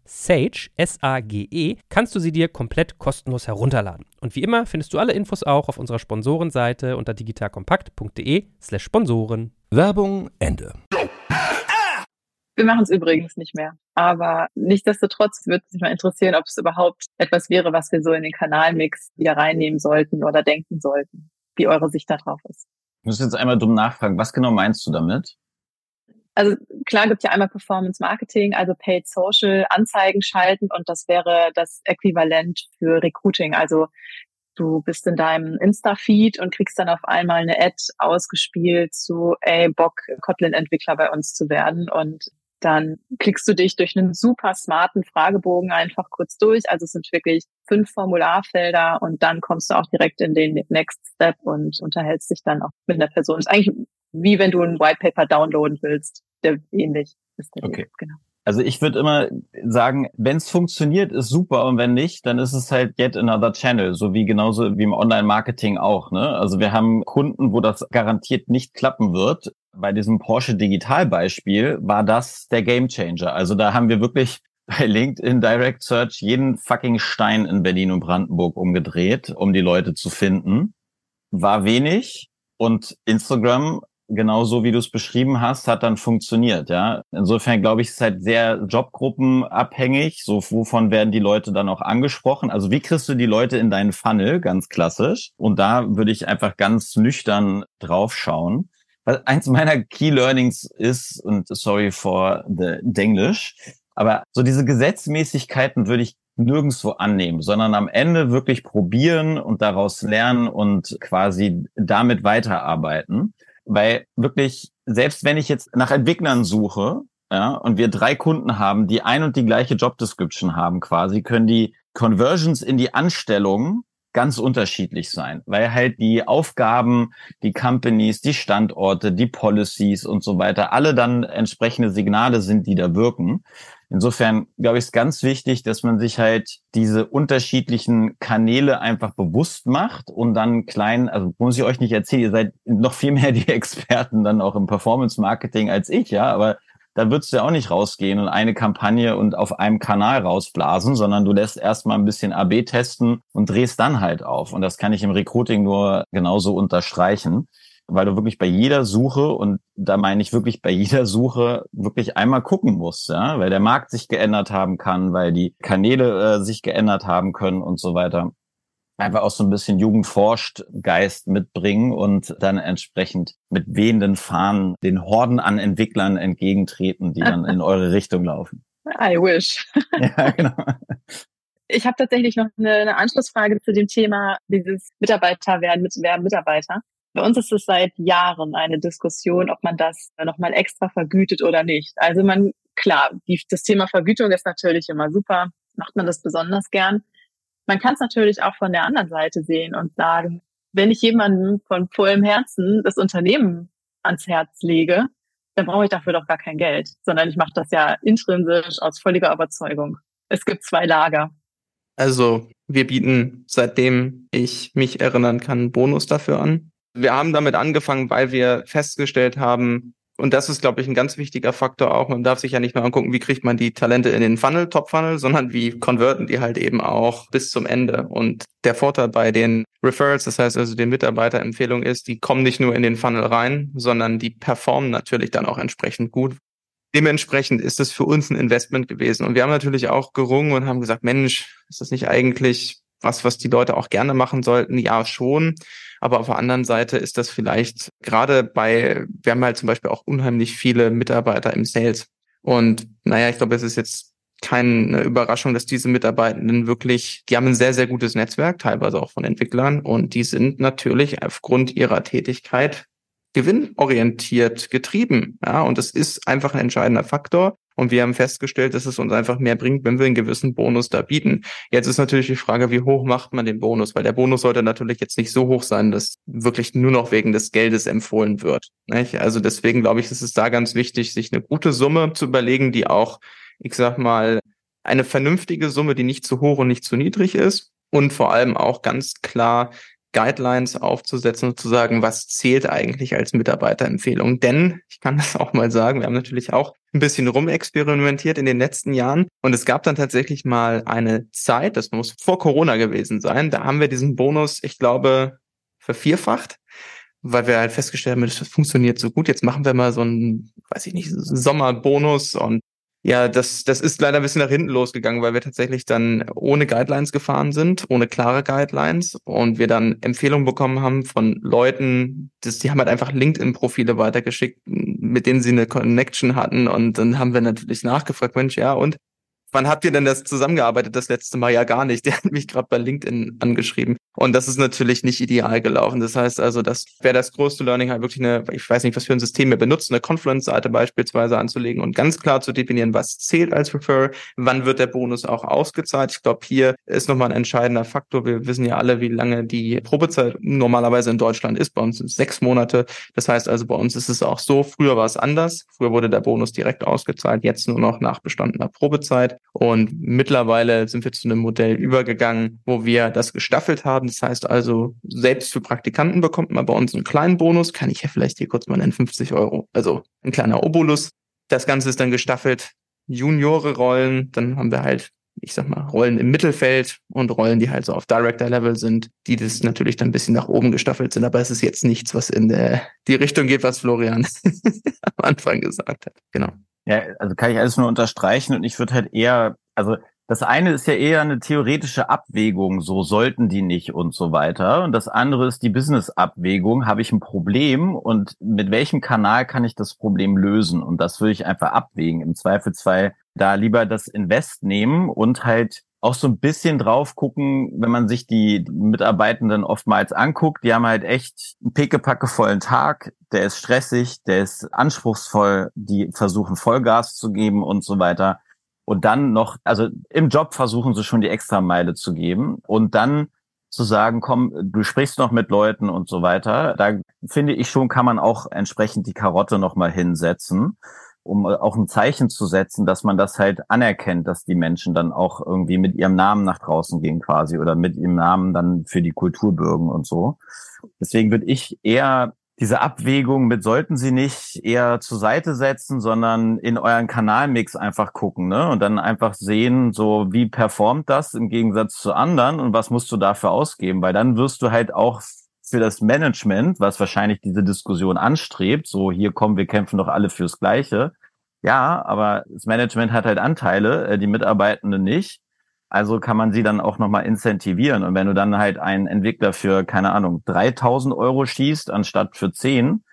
Sage, S-A-G-E, kannst du sie dir komplett kostenlos herunterladen. Und wie immer findest du alle Infos auch auf unserer Sponsorenseite unter digitalkompakt.de slash Sponsoren. Werbung Ende. Wir machen es übrigens nicht mehr. Aber nichtsdestotrotz würde es mich mal interessieren, ob es überhaupt etwas wäre, was wir so in den Kanalmix wieder reinnehmen sollten oder denken sollten, wie eure Sicht darauf ist. Ich muss jetzt einmal dumm nachfragen, was genau meinst du damit? Also klar gibt ja einmal Performance Marketing, also Paid Social, Anzeigen schalten und das wäre das Äquivalent für Recruiting. Also du bist in deinem Insta-Feed und kriegst dann auf einmal eine Ad ausgespielt zu, ey, Bock, Kotlin-Entwickler bei uns zu werden und dann klickst du dich durch einen super smarten Fragebogen einfach kurz durch. Also es sind wirklich fünf Formularfelder und dann kommst du auch direkt in den Next Step und unterhältst dich dann auch mit einer Person. Das ist eigentlich wie wenn du ein White Paper downloaden willst, der ähnlich ist. Der okay. Weg, genau. Also ich würde immer sagen, wenn es funktioniert, ist super und wenn nicht, dann ist es halt yet another channel, so wie genauso wie im Online-Marketing auch. Ne? Also wir haben Kunden, wo das garantiert nicht klappen wird. Bei diesem Porsche Digital-Beispiel war das der Gamechanger. Also da haben wir wirklich bei LinkedIn Direct Search jeden fucking Stein in Berlin und Brandenburg umgedreht, um die Leute zu finden. War wenig und Instagram genauso wie du es beschrieben hast, hat dann funktioniert, ja. Insofern glaube ich, es ist halt sehr jobgruppenabhängig. So, wovon werden die Leute dann auch angesprochen? Also wie kriegst du die Leute in deinen Funnel? Ganz klassisch. Und da würde ich einfach ganz nüchtern drauf schauen. Weil eins meiner Key Learnings ist, und sorry for the Denglish, aber so diese Gesetzmäßigkeiten würde ich nirgendwo annehmen, sondern am Ende wirklich probieren und daraus lernen und quasi damit weiterarbeiten. Weil wirklich, selbst wenn ich jetzt nach Entwicklern suche, ja, und wir drei Kunden haben, die ein und die gleiche Job Description haben quasi, können die Conversions in die Anstellung ganz unterschiedlich sein, weil halt die Aufgaben, die Companies, die Standorte, die Policies und so weiter, alle dann entsprechende Signale sind, die da wirken. Insofern glaube ich, ist ganz wichtig, dass man sich halt diese unterschiedlichen Kanäle einfach bewusst macht und dann klein, also muss ich euch nicht erzählen, ihr seid noch viel mehr die (laughs) Experten dann auch im Performance Marketing als ich, ja, aber da würdest du ja auch nicht rausgehen und eine Kampagne und auf einem Kanal rausblasen, sondern du lässt erstmal ein bisschen AB testen und drehst dann halt auf. Und das kann ich im Recruiting nur genauso unterstreichen, weil du wirklich bei jeder Suche, und da meine ich wirklich bei jeder Suche, wirklich einmal gucken musst, ja, weil der Markt sich geändert haben kann, weil die Kanäle äh, sich geändert haben können und so weiter einfach auch so ein bisschen Jugendforscht Geist mitbringen und dann entsprechend mit wehenden Fahnen den Horden an Entwicklern entgegentreten, die dann in (laughs) eure Richtung laufen. I wish. (laughs) ja, genau. Ich habe tatsächlich noch eine, eine, Anschlussfrage zu dem Thema dieses Mitarbeiter werden, mit werden Mitarbeiter. Bei uns ist es seit Jahren eine Diskussion, ob man das nochmal extra vergütet oder nicht. Also man, klar, die, das Thema Vergütung ist natürlich immer super, macht man das besonders gern. Man kann es natürlich auch von der anderen Seite sehen und sagen, wenn ich jemandem von vollem Herzen das Unternehmen ans Herz lege, dann brauche ich dafür doch gar kein Geld, sondern ich mache das ja intrinsisch aus völliger Überzeugung. Es gibt zwei Lager. Also wir bieten, seitdem ich mich erinnern kann, Bonus dafür an. Wir haben damit angefangen, weil wir festgestellt haben, und das ist, glaube ich, ein ganz wichtiger Faktor auch. Man darf sich ja nicht nur angucken, wie kriegt man die Talente in den Funnel, Top-Funnel, sondern wie konverten die halt eben auch bis zum Ende. Und der Vorteil bei den Referrals, das heißt also den Mitarbeiterempfehlungen ist, die kommen nicht nur in den Funnel rein, sondern die performen natürlich dann auch entsprechend gut. Dementsprechend ist es für uns ein Investment gewesen. Und wir haben natürlich auch gerungen und haben gesagt, Mensch, ist das nicht eigentlich was, was die Leute auch gerne machen sollten? Ja, schon. Aber auf der anderen Seite ist das vielleicht gerade bei, wir haben halt zum Beispiel auch unheimlich viele Mitarbeiter im Sales. Und naja, ich glaube, es ist jetzt keine Überraschung, dass diese Mitarbeitenden wirklich, die haben ein sehr, sehr gutes Netzwerk, teilweise auch von Entwicklern. Und die sind natürlich aufgrund ihrer Tätigkeit gewinnorientiert getrieben. Ja, und das ist einfach ein entscheidender Faktor. Und wir haben festgestellt, dass es uns einfach mehr bringt, wenn wir einen gewissen Bonus da bieten. Jetzt ist natürlich die Frage, wie hoch macht man den Bonus? Weil der Bonus sollte natürlich jetzt nicht so hoch sein, dass wirklich nur noch wegen des Geldes empfohlen wird. Nicht? Also deswegen glaube ich, ist es da ganz wichtig, sich eine gute Summe zu überlegen, die auch, ich sag mal, eine vernünftige Summe, die nicht zu hoch und nicht zu niedrig ist und vor allem auch ganz klar Guidelines aufzusetzen und zu sagen, was zählt eigentlich als Mitarbeiterempfehlung. Denn ich kann das auch mal sagen, wir haben natürlich auch ein bisschen rumexperimentiert in den letzten Jahren und es gab dann tatsächlich mal eine Zeit, das muss vor Corona gewesen sein, da haben wir diesen Bonus, ich glaube, vervierfacht weil wir halt festgestellt haben, das funktioniert so gut. Jetzt machen wir mal so einen, weiß ich nicht, Sommerbonus und ja, das, das ist leider ein bisschen nach hinten losgegangen, weil wir tatsächlich dann ohne Guidelines gefahren sind, ohne klare Guidelines und wir dann Empfehlungen bekommen haben von Leuten, das, die haben halt einfach LinkedIn-Profile weitergeschickt, mit denen sie eine Connection hatten und dann haben wir natürlich nachgefragt, Mensch, ja, und wann habt ihr denn das zusammengearbeitet? Das letzte Mal ja gar nicht. (laughs) Der hat mich gerade bei LinkedIn angeschrieben. Und das ist natürlich nicht ideal gelaufen. Das heißt also, das wäre das größte Learning, halt wirklich eine, ich weiß nicht, was für ein System wir benutzen, eine Confluence-Seite beispielsweise anzulegen und ganz klar zu definieren, was zählt als Referral, wann wird der Bonus auch ausgezahlt. Ich glaube, hier ist nochmal ein entscheidender Faktor. Wir wissen ja alle, wie lange die Probezeit normalerweise in Deutschland ist. Bei uns sind es sechs Monate. Das heißt also, bei uns ist es auch so, früher war es anders. Früher wurde der Bonus direkt ausgezahlt, jetzt nur noch nach bestandener Probezeit. Und mittlerweile sind wir zu einem Modell übergegangen, wo wir das gestaffelt haben haben. Das heißt also, selbst für Praktikanten bekommt man bei uns einen kleinen Bonus, kann ich ja vielleicht hier kurz mal nennen, 50 Euro. Also ein kleiner Obolus. Das Ganze ist dann gestaffelt. Juniore-Rollen, dann haben wir halt, ich sag mal, Rollen im Mittelfeld und Rollen, die halt so auf Director-Level sind, die das natürlich dann ein bisschen nach oben gestaffelt sind. Aber es ist jetzt nichts, was in der, die Richtung geht, was Florian (laughs) am Anfang gesagt hat. Genau. Ja, also kann ich alles nur unterstreichen und ich würde halt eher, also das eine ist ja eher eine theoretische Abwägung, so sollten die nicht und so weiter. Und das andere ist die Business-Abwägung. Habe ich ein Problem und mit welchem Kanal kann ich das Problem lösen? Und das würde ich einfach abwägen. Im Zweifelsfall da lieber das Invest nehmen und halt auch so ein bisschen drauf gucken, wenn man sich die Mitarbeitenden oftmals anguckt. Die haben halt echt einen pickepackevollen Tag. Der ist stressig, der ist anspruchsvoll. Die versuchen Vollgas zu geben und so weiter. Und dann noch, also im Job versuchen sie schon die Extrameile zu geben und dann zu sagen, komm, du sprichst noch mit Leuten und so weiter. Da finde ich schon, kann man auch entsprechend die Karotte noch mal hinsetzen um äh, auch ein Zeichen zu setzen, dass man das halt anerkennt, dass die Menschen dann auch irgendwie mit ihrem Namen nach draußen gehen quasi oder mit ihrem Namen dann für die Kultur bürgen und so. Deswegen würde ich eher diese Abwägung mit sollten Sie nicht eher zur Seite setzen, sondern in euren Kanalmix einfach gucken, ne? Und dann einfach sehen, so wie performt das im Gegensatz zu anderen und was musst du dafür ausgeben, weil dann wirst du halt auch für das Management, was wahrscheinlich diese Diskussion anstrebt, so hier kommen, wir kämpfen doch alle fürs Gleiche. Ja, aber das Management hat halt Anteile, äh, die Mitarbeitenden nicht. Also kann man sie dann auch nochmal incentivieren. Und wenn du dann halt einen Entwickler für, keine Ahnung, 3000 Euro schießt, anstatt für 10,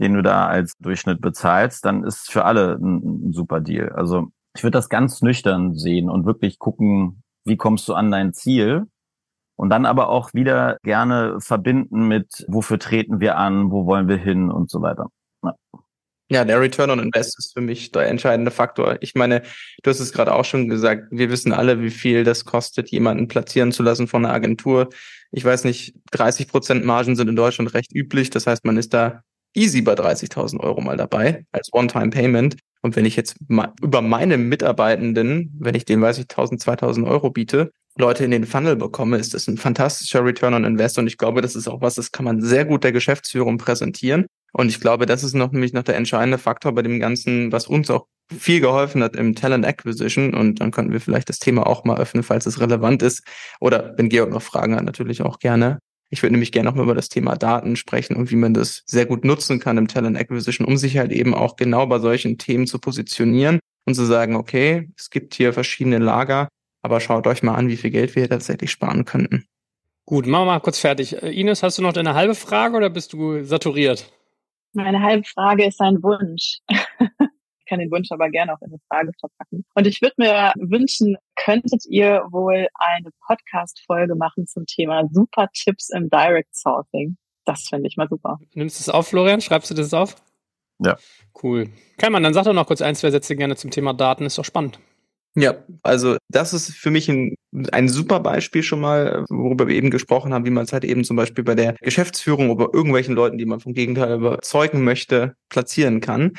den du da als Durchschnitt bezahlst, dann ist für alle ein, ein super Deal. Also ich würde das ganz nüchtern sehen und wirklich gucken, wie kommst du an dein Ziel und dann aber auch wieder gerne verbinden mit, wofür treten wir an, wo wollen wir hin und so weiter. Ja. Ja, der Return on Invest ist für mich der entscheidende Faktor. Ich meine, du hast es gerade auch schon gesagt, wir wissen alle, wie viel das kostet, jemanden platzieren zu lassen von einer Agentur. Ich weiß nicht, 30 Prozent Margen sind in Deutschland recht üblich. Das heißt, man ist da easy bei 30.000 Euro mal dabei als One-Time-Payment. Und wenn ich jetzt über meine Mitarbeitenden, wenn ich denen, weiß ich, 1.000, 2.000 Euro biete, Leute in den Funnel bekomme, ist das ein fantastischer Return on Invest. Und ich glaube, das ist auch was, das kann man sehr gut der Geschäftsführung präsentieren. Und ich glaube, das ist noch nämlich noch der entscheidende Faktor bei dem Ganzen, was uns auch viel geholfen hat im Talent Acquisition. Und dann könnten wir vielleicht das Thema auch mal öffnen, falls es relevant ist. Oder wenn Georg noch Fragen hat, natürlich auch gerne. Ich würde nämlich gerne noch mal über das Thema Daten sprechen und wie man das sehr gut nutzen kann im Talent Acquisition, um sich halt eben auch genau bei solchen Themen zu positionieren und zu sagen, okay, es gibt hier verschiedene Lager aber schaut euch mal an, wie viel Geld wir hier tatsächlich sparen könnten. Gut, machen wir mal kurz fertig. Ines, hast du noch deine halbe Frage oder bist du saturiert? Meine halbe Frage ist ein Wunsch. (laughs) ich kann den Wunsch aber gerne auch in eine Frage verpacken. Und ich würde mir wünschen, könntet ihr wohl eine Podcast-Folge machen zum Thema Super Tipps im Direct Sourcing? Das finde ich mal super. Nimmst du es auf, Florian? Schreibst du das auf? Ja. Cool. Keimann, dann sag doch noch kurz ein, zwei Sätze gerne zum Thema Daten. Ist doch spannend. Ja, also das ist für mich ein, ein super Beispiel schon mal, worüber wir eben gesprochen haben, wie man es halt eben zum Beispiel bei der Geschäftsführung oder irgendwelchen Leuten, die man vom Gegenteil überzeugen möchte, platzieren kann.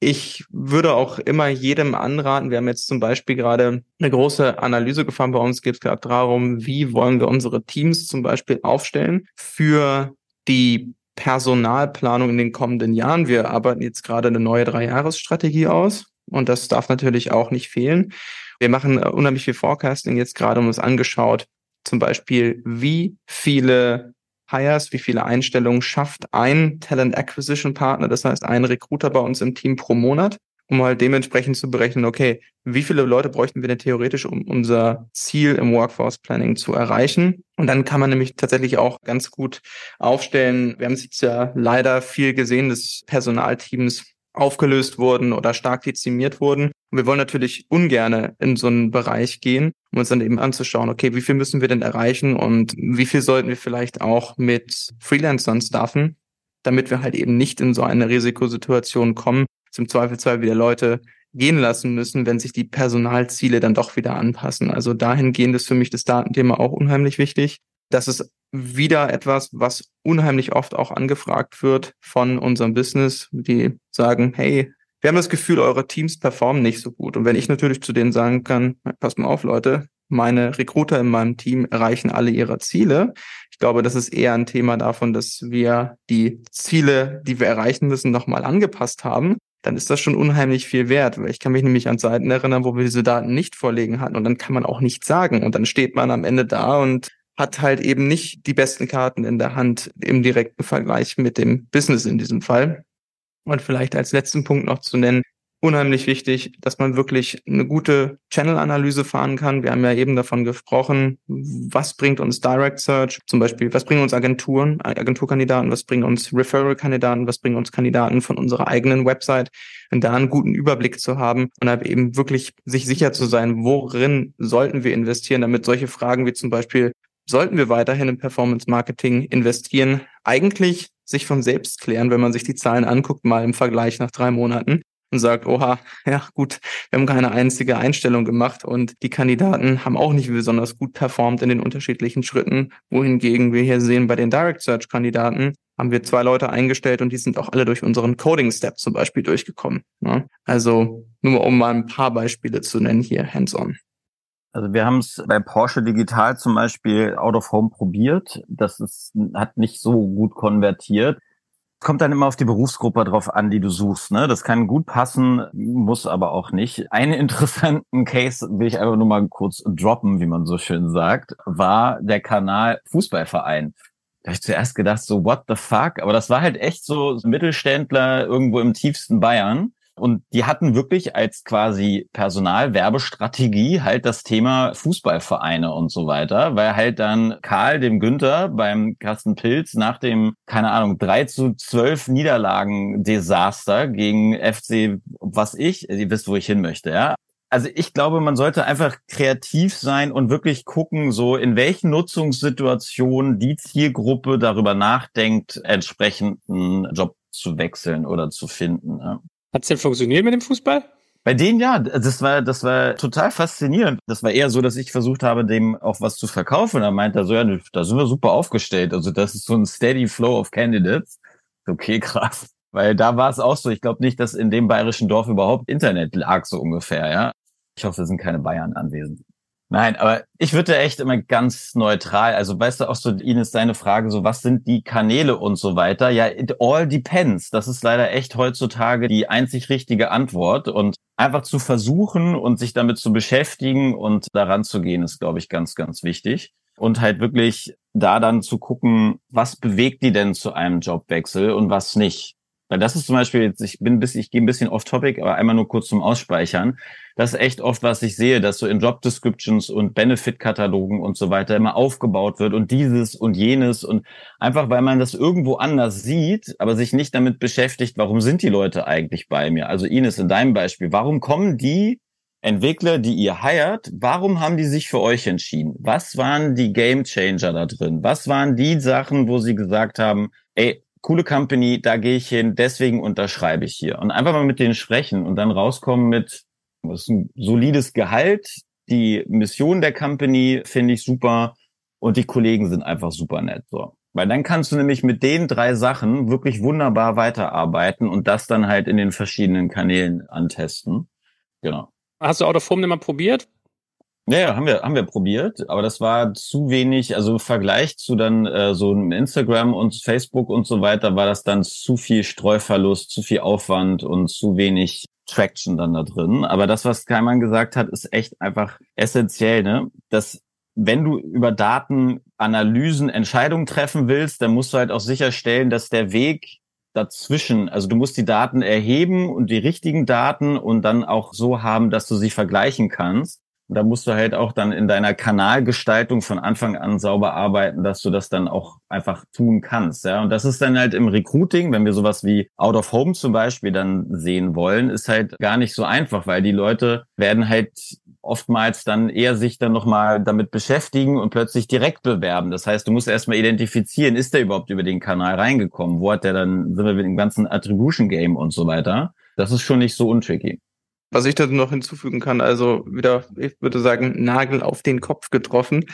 Ich würde auch immer jedem anraten, wir haben jetzt zum Beispiel gerade eine große Analyse gefahren bei uns, geht es gerade darum, wie wollen wir unsere Teams zum Beispiel aufstellen für die Personalplanung in den kommenden Jahren. Wir arbeiten jetzt gerade eine neue Dreijahresstrategie aus und das darf natürlich auch nicht fehlen. Wir machen äh, unheimlich viel Forecasting jetzt gerade um uns angeschaut, zum Beispiel, wie viele Hires, wie viele Einstellungen schafft ein Talent Acquisition Partner, das heißt ein Recruiter bei uns im Team pro Monat, um halt dementsprechend zu berechnen, okay, wie viele Leute bräuchten wir denn theoretisch, um unser Ziel im Workforce Planning zu erreichen? Und dann kann man nämlich tatsächlich auch ganz gut aufstellen. Wir haben es jetzt ja leider viel gesehen, dass Personalteams aufgelöst wurden oder stark dezimiert wurden. Und wir wollen natürlich ungerne in so einen Bereich gehen, um uns dann eben anzuschauen, okay, wie viel müssen wir denn erreichen und wie viel sollten wir vielleicht auch mit Freelancern staffen, damit wir halt eben nicht in so eine Risikosituation kommen, zum Zweifelsfall wieder Leute gehen lassen müssen, wenn sich die Personalziele dann doch wieder anpassen. Also dahingehend ist für mich das Datenthema auch unheimlich wichtig. Das ist wieder etwas, was unheimlich oft auch angefragt wird von unserem Business, die sagen, hey, wir haben das Gefühl, eure Teams performen nicht so gut. Und wenn ich natürlich zu denen sagen kann, pass mal auf, Leute, meine Recruiter in meinem Team erreichen alle ihre Ziele. Ich glaube, das ist eher ein Thema davon, dass wir die Ziele, die wir erreichen müssen, nochmal angepasst haben. Dann ist das schon unheimlich viel wert, weil ich kann mich nämlich an Zeiten erinnern, wo wir diese Daten nicht vorlegen hatten und dann kann man auch nichts sagen und dann steht man am Ende da und hat halt eben nicht die besten Karten in der Hand im direkten Vergleich mit dem Business in diesem Fall. Und vielleicht als letzten Punkt noch zu nennen, unheimlich wichtig, dass man wirklich eine gute Channel-Analyse fahren kann. Wir haben ja eben davon gesprochen, was bringt uns Direct Search, zum Beispiel, was bringen uns Agenturen, Agenturkandidaten, was bringen uns Referral-Kandidaten, was bringen uns Kandidaten von unserer eigenen Website, und da einen guten Überblick zu haben und halt eben wirklich sich sicher zu sein, worin sollten wir investieren, damit solche Fragen wie zum Beispiel, sollten wir weiterhin in Performance Marketing investieren, eigentlich sich von selbst klären, wenn man sich die Zahlen anguckt, mal im Vergleich nach drei Monaten und sagt, oha, ja gut, wir haben keine einzige Einstellung gemacht und die Kandidaten haben auch nicht besonders gut performt in den unterschiedlichen Schritten, wohingegen wir hier sehen bei den Direct Search Kandidaten, haben wir zwei Leute eingestellt und die sind auch alle durch unseren Coding Step zum Beispiel durchgekommen. Ne? Also nur um mal ein paar Beispiele zu nennen hier hands-on. Also wir haben es bei Porsche Digital zum Beispiel out of home probiert. Das ist, hat nicht so gut konvertiert kommt dann immer auf die Berufsgruppe drauf an, die du suchst. Ne? Das kann gut passen, muss aber auch nicht. Einen (laughs) interessanten Case will ich einfach nur mal kurz droppen, wie man so schön sagt, war der Kanal Fußballverein. Da habe ich zuerst gedacht, so what the fuck? Aber das war halt echt so Mittelständler irgendwo im tiefsten Bayern. Und die hatten wirklich als quasi Personalwerbestrategie halt das Thema Fußballvereine und so weiter, weil halt dann Karl dem Günther beim Carsten Pilz nach dem, keine Ahnung, 3 zu 12 Niederlagen-Desaster gegen FC, was ich, ihr wisst, wo ich hin möchte, ja. Also ich glaube, man sollte einfach kreativ sein und wirklich gucken, so in welchen Nutzungssituationen die Zielgruppe darüber nachdenkt, entsprechenden Job zu wechseln oder zu finden. Ja. Hat's denn funktioniert mit dem Fußball? Bei denen ja, das war, das war total faszinierend. Das war eher so, dass ich versucht habe, dem auch was zu verkaufen. Und er meinte er so, ja, da sind wir super aufgestellt. Also das ist so ein steady flow of candidates. Okay, (laughs) krass. Weil da war es auch so. Ich glaube nicht, dass in dem bayerischen Dorf überhaupt Internet lag, so ungefähr, ja. Ich hoffe, es sind keine Bayern anwesend. Nein, aber ich würde echt immer ganz neutral, also weißt du auch so, Ines, deine Frage, so was sind die Kanäle und so weiter? Ja, it all depends. Das ist leider echt heutzutage die einzig richtige Antwort und einfach zu versuchen und sich damit zu beschäftigen und daran zu gehen, ist, glaube ich, ganz, ganz wichtig. Und halt wirklich da dann zu gucken, was bewegt die denn zu einem Jobwechsel und was nicht. Weil das ist zum Beispiel, jetzt, ich bin ein bisschen, ich gehe ein bisschen off topic, aber einmal nur kurz zum Ausspeichern. Das ist echt oft, was ich sehe, dass so in Job Descriptions und Benefit-Katalogen und so weiter immer aufgebaut wird und dieses und jenes und einfach, weil man das irgendwo anders sieht, aber sich nicht damit beschäftigt, warum sind die Leute eigentlich bei mir? Also Ines, in deinem Beispiel, warum kommen die Entwickler, die ihr hired, warum haben die sich für euch entschieden? Was waren die Game Changer da drin? Was waren die Sachen, wo sie gesagt haben, ey, coole Company, da gehe ich hin, deswegen unterschreibe ich hier. Und einfach mal mit denen sprechen und dann rauskommen mit, das ist ein solides Gehalt, die Mission der Company finde ich super und die Kollegen sind einfach super nett. So. Weil dann kannst du nämlich mit den drei Sachen wirklich wunderbar weiterarbeiten und das dann halt in den verschiedenen Kanälen antesten. Genau. Hast du Out of Home denn mal probiert? Ja, ja, haben wir, haben wir probiert, aber das war zu wenig, also im Vergleich zu dann äh, so Instagram und Facebook und so weiter, war das dann zu viel Streuverlust, zu viel Aufwand und zu wenig Traction dann da drin. Aber das, was Keimann gesagt hat, ist echt einfach essentiell, ne? Dass wenn du über Datenanalysen Entscheidungen treffen willst, dann musst du halt auch sicherstellen, dass der Weg dazwischen, also du musst die Daten erheben und die richtigen Daten und dann auch so haben, dass du sie vergleichen kannst da musst du halt auch dann in deiner Kanalgestaltung von Anfang an sauber arbeiten, dass du das dann auch einfach tun kannst. Ja, und das ist dann halt im Recruiting, wenn wir sowas wie Out of Home zum Beispiel dann sehen wollen, ist halt gar nicht so einfach, weil die Leute werden halt oftmals dann eher sich dann nochmal damit beschäftigen und plötzlich direkt bewerben. Das heißt, du musst erstmal identifizieren, ist der überhaupt über den Kanal reingekommen? Wo hat der dann, sind wir mit dem ganzen Attribution Game und so weiter? Das ist schon nicht so untricky. Was ich da noch hinzufügen kann, also wieder, ich würde sagen, Nagel auf den Kopf getroffen.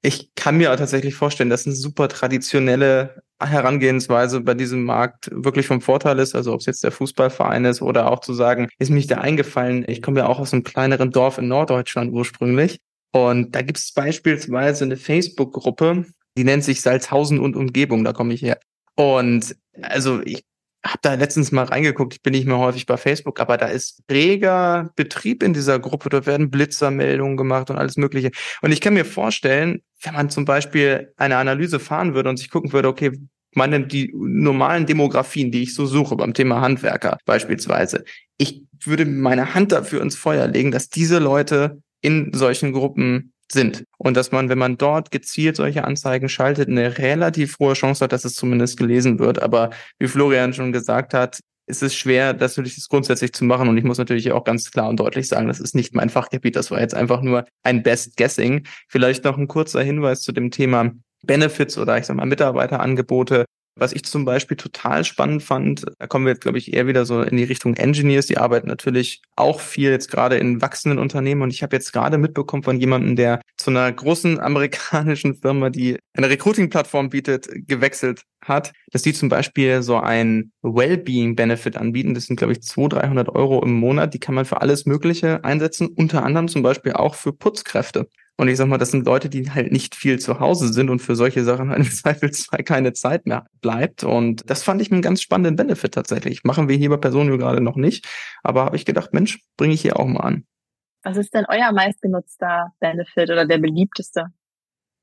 Ich kann mir tatsächlich vorstellen, dass eine super traditionelle Herangehensweise bei diesem Markt wirklich vom Vorteil ist, also ob es jetzt der Fußballverein ist oder auch zu sagen, ist mir nicht da eingefallen, ich komme ja auch aus einem kleineren Dorf in Norddeutschland ursprünglich und da gibt es beispielsweise eine Facebook-Gruppe, die nennt sich Salzhausen und Umgebung, da komme ich her. Und also ich habe da letztens mal reingeguckt, ich bin nicht mehr häufig bei Facebook, aber da ist reger Betrieb in dieser Gruppe, da werden Blitzermeldungen gemacht und alles Mögliche. Und ich kann mir vorstellen, wenn man zum Beispiel eine Analyse fahren würde und sich gucken würde, okay, meine die normalen Demografien, die ich so suche beim Thema Handwerker beispielsweise. Ich würde meine Hand dafür ins Feuer legen, dass diese Leute in solchen Gruppen sind. Und dass man, wenn man dort gezielt solche Anzeigen schaltet, eine relativ hohe Chance hat, dass es zumindest gelesen wird. Aber wie Florian schon gesagt hat, ist es schwer, das natürlich das grundsätzlich zu machen. Und ich muss natürlich auch ganz klar und deutlich sagen, das ist nicht mein (laughs) Fachgebiet. Das war jetzt einfach nur ein Best Guessing. Vielleicht noch ein kurzer Hinweis zu dem Thema Benefits oder ich sag mal Mitarbeiterangebote. Was ich zum Beispiel total spannend fand, da kommen wir jetzt, glaube ich, eher wieder so in die Richtung Engineers. Die arbeiten natürlich auch viel jetzt gerade in wachsenden Unternehmen. Und ich habe jetzt gerade mitbekommen von jemandem, der zu einer großen amerikanischen Firma, die eine Recruiting-Plattform bietet, gewechselt hat, dass die zum Beispiel so ein Wellbeing-Benefit anbieten. Das sind, glaube ich, 200, 300 Euro im Monat. Die kann man für alles Mögliche einsetzen, unter anderem zum Beispiel auch für Putzkräfte. Und ich sag mal, das sind Leute, die halt nicht viel zu Hause sind und für solche Sachen halt im (laughs) Zweifelsfall keine Zeit mehr bleibt. Und das fand ich einen ganz spannenden Benefit tatsächlich. Machen wir hier bei Personio gerade noch nicht. Aber habe ich gedacht, Mensch, bringe ich hier auch mal an. Was ist denn euer meistgenutzter Benefit oder der beliebteste?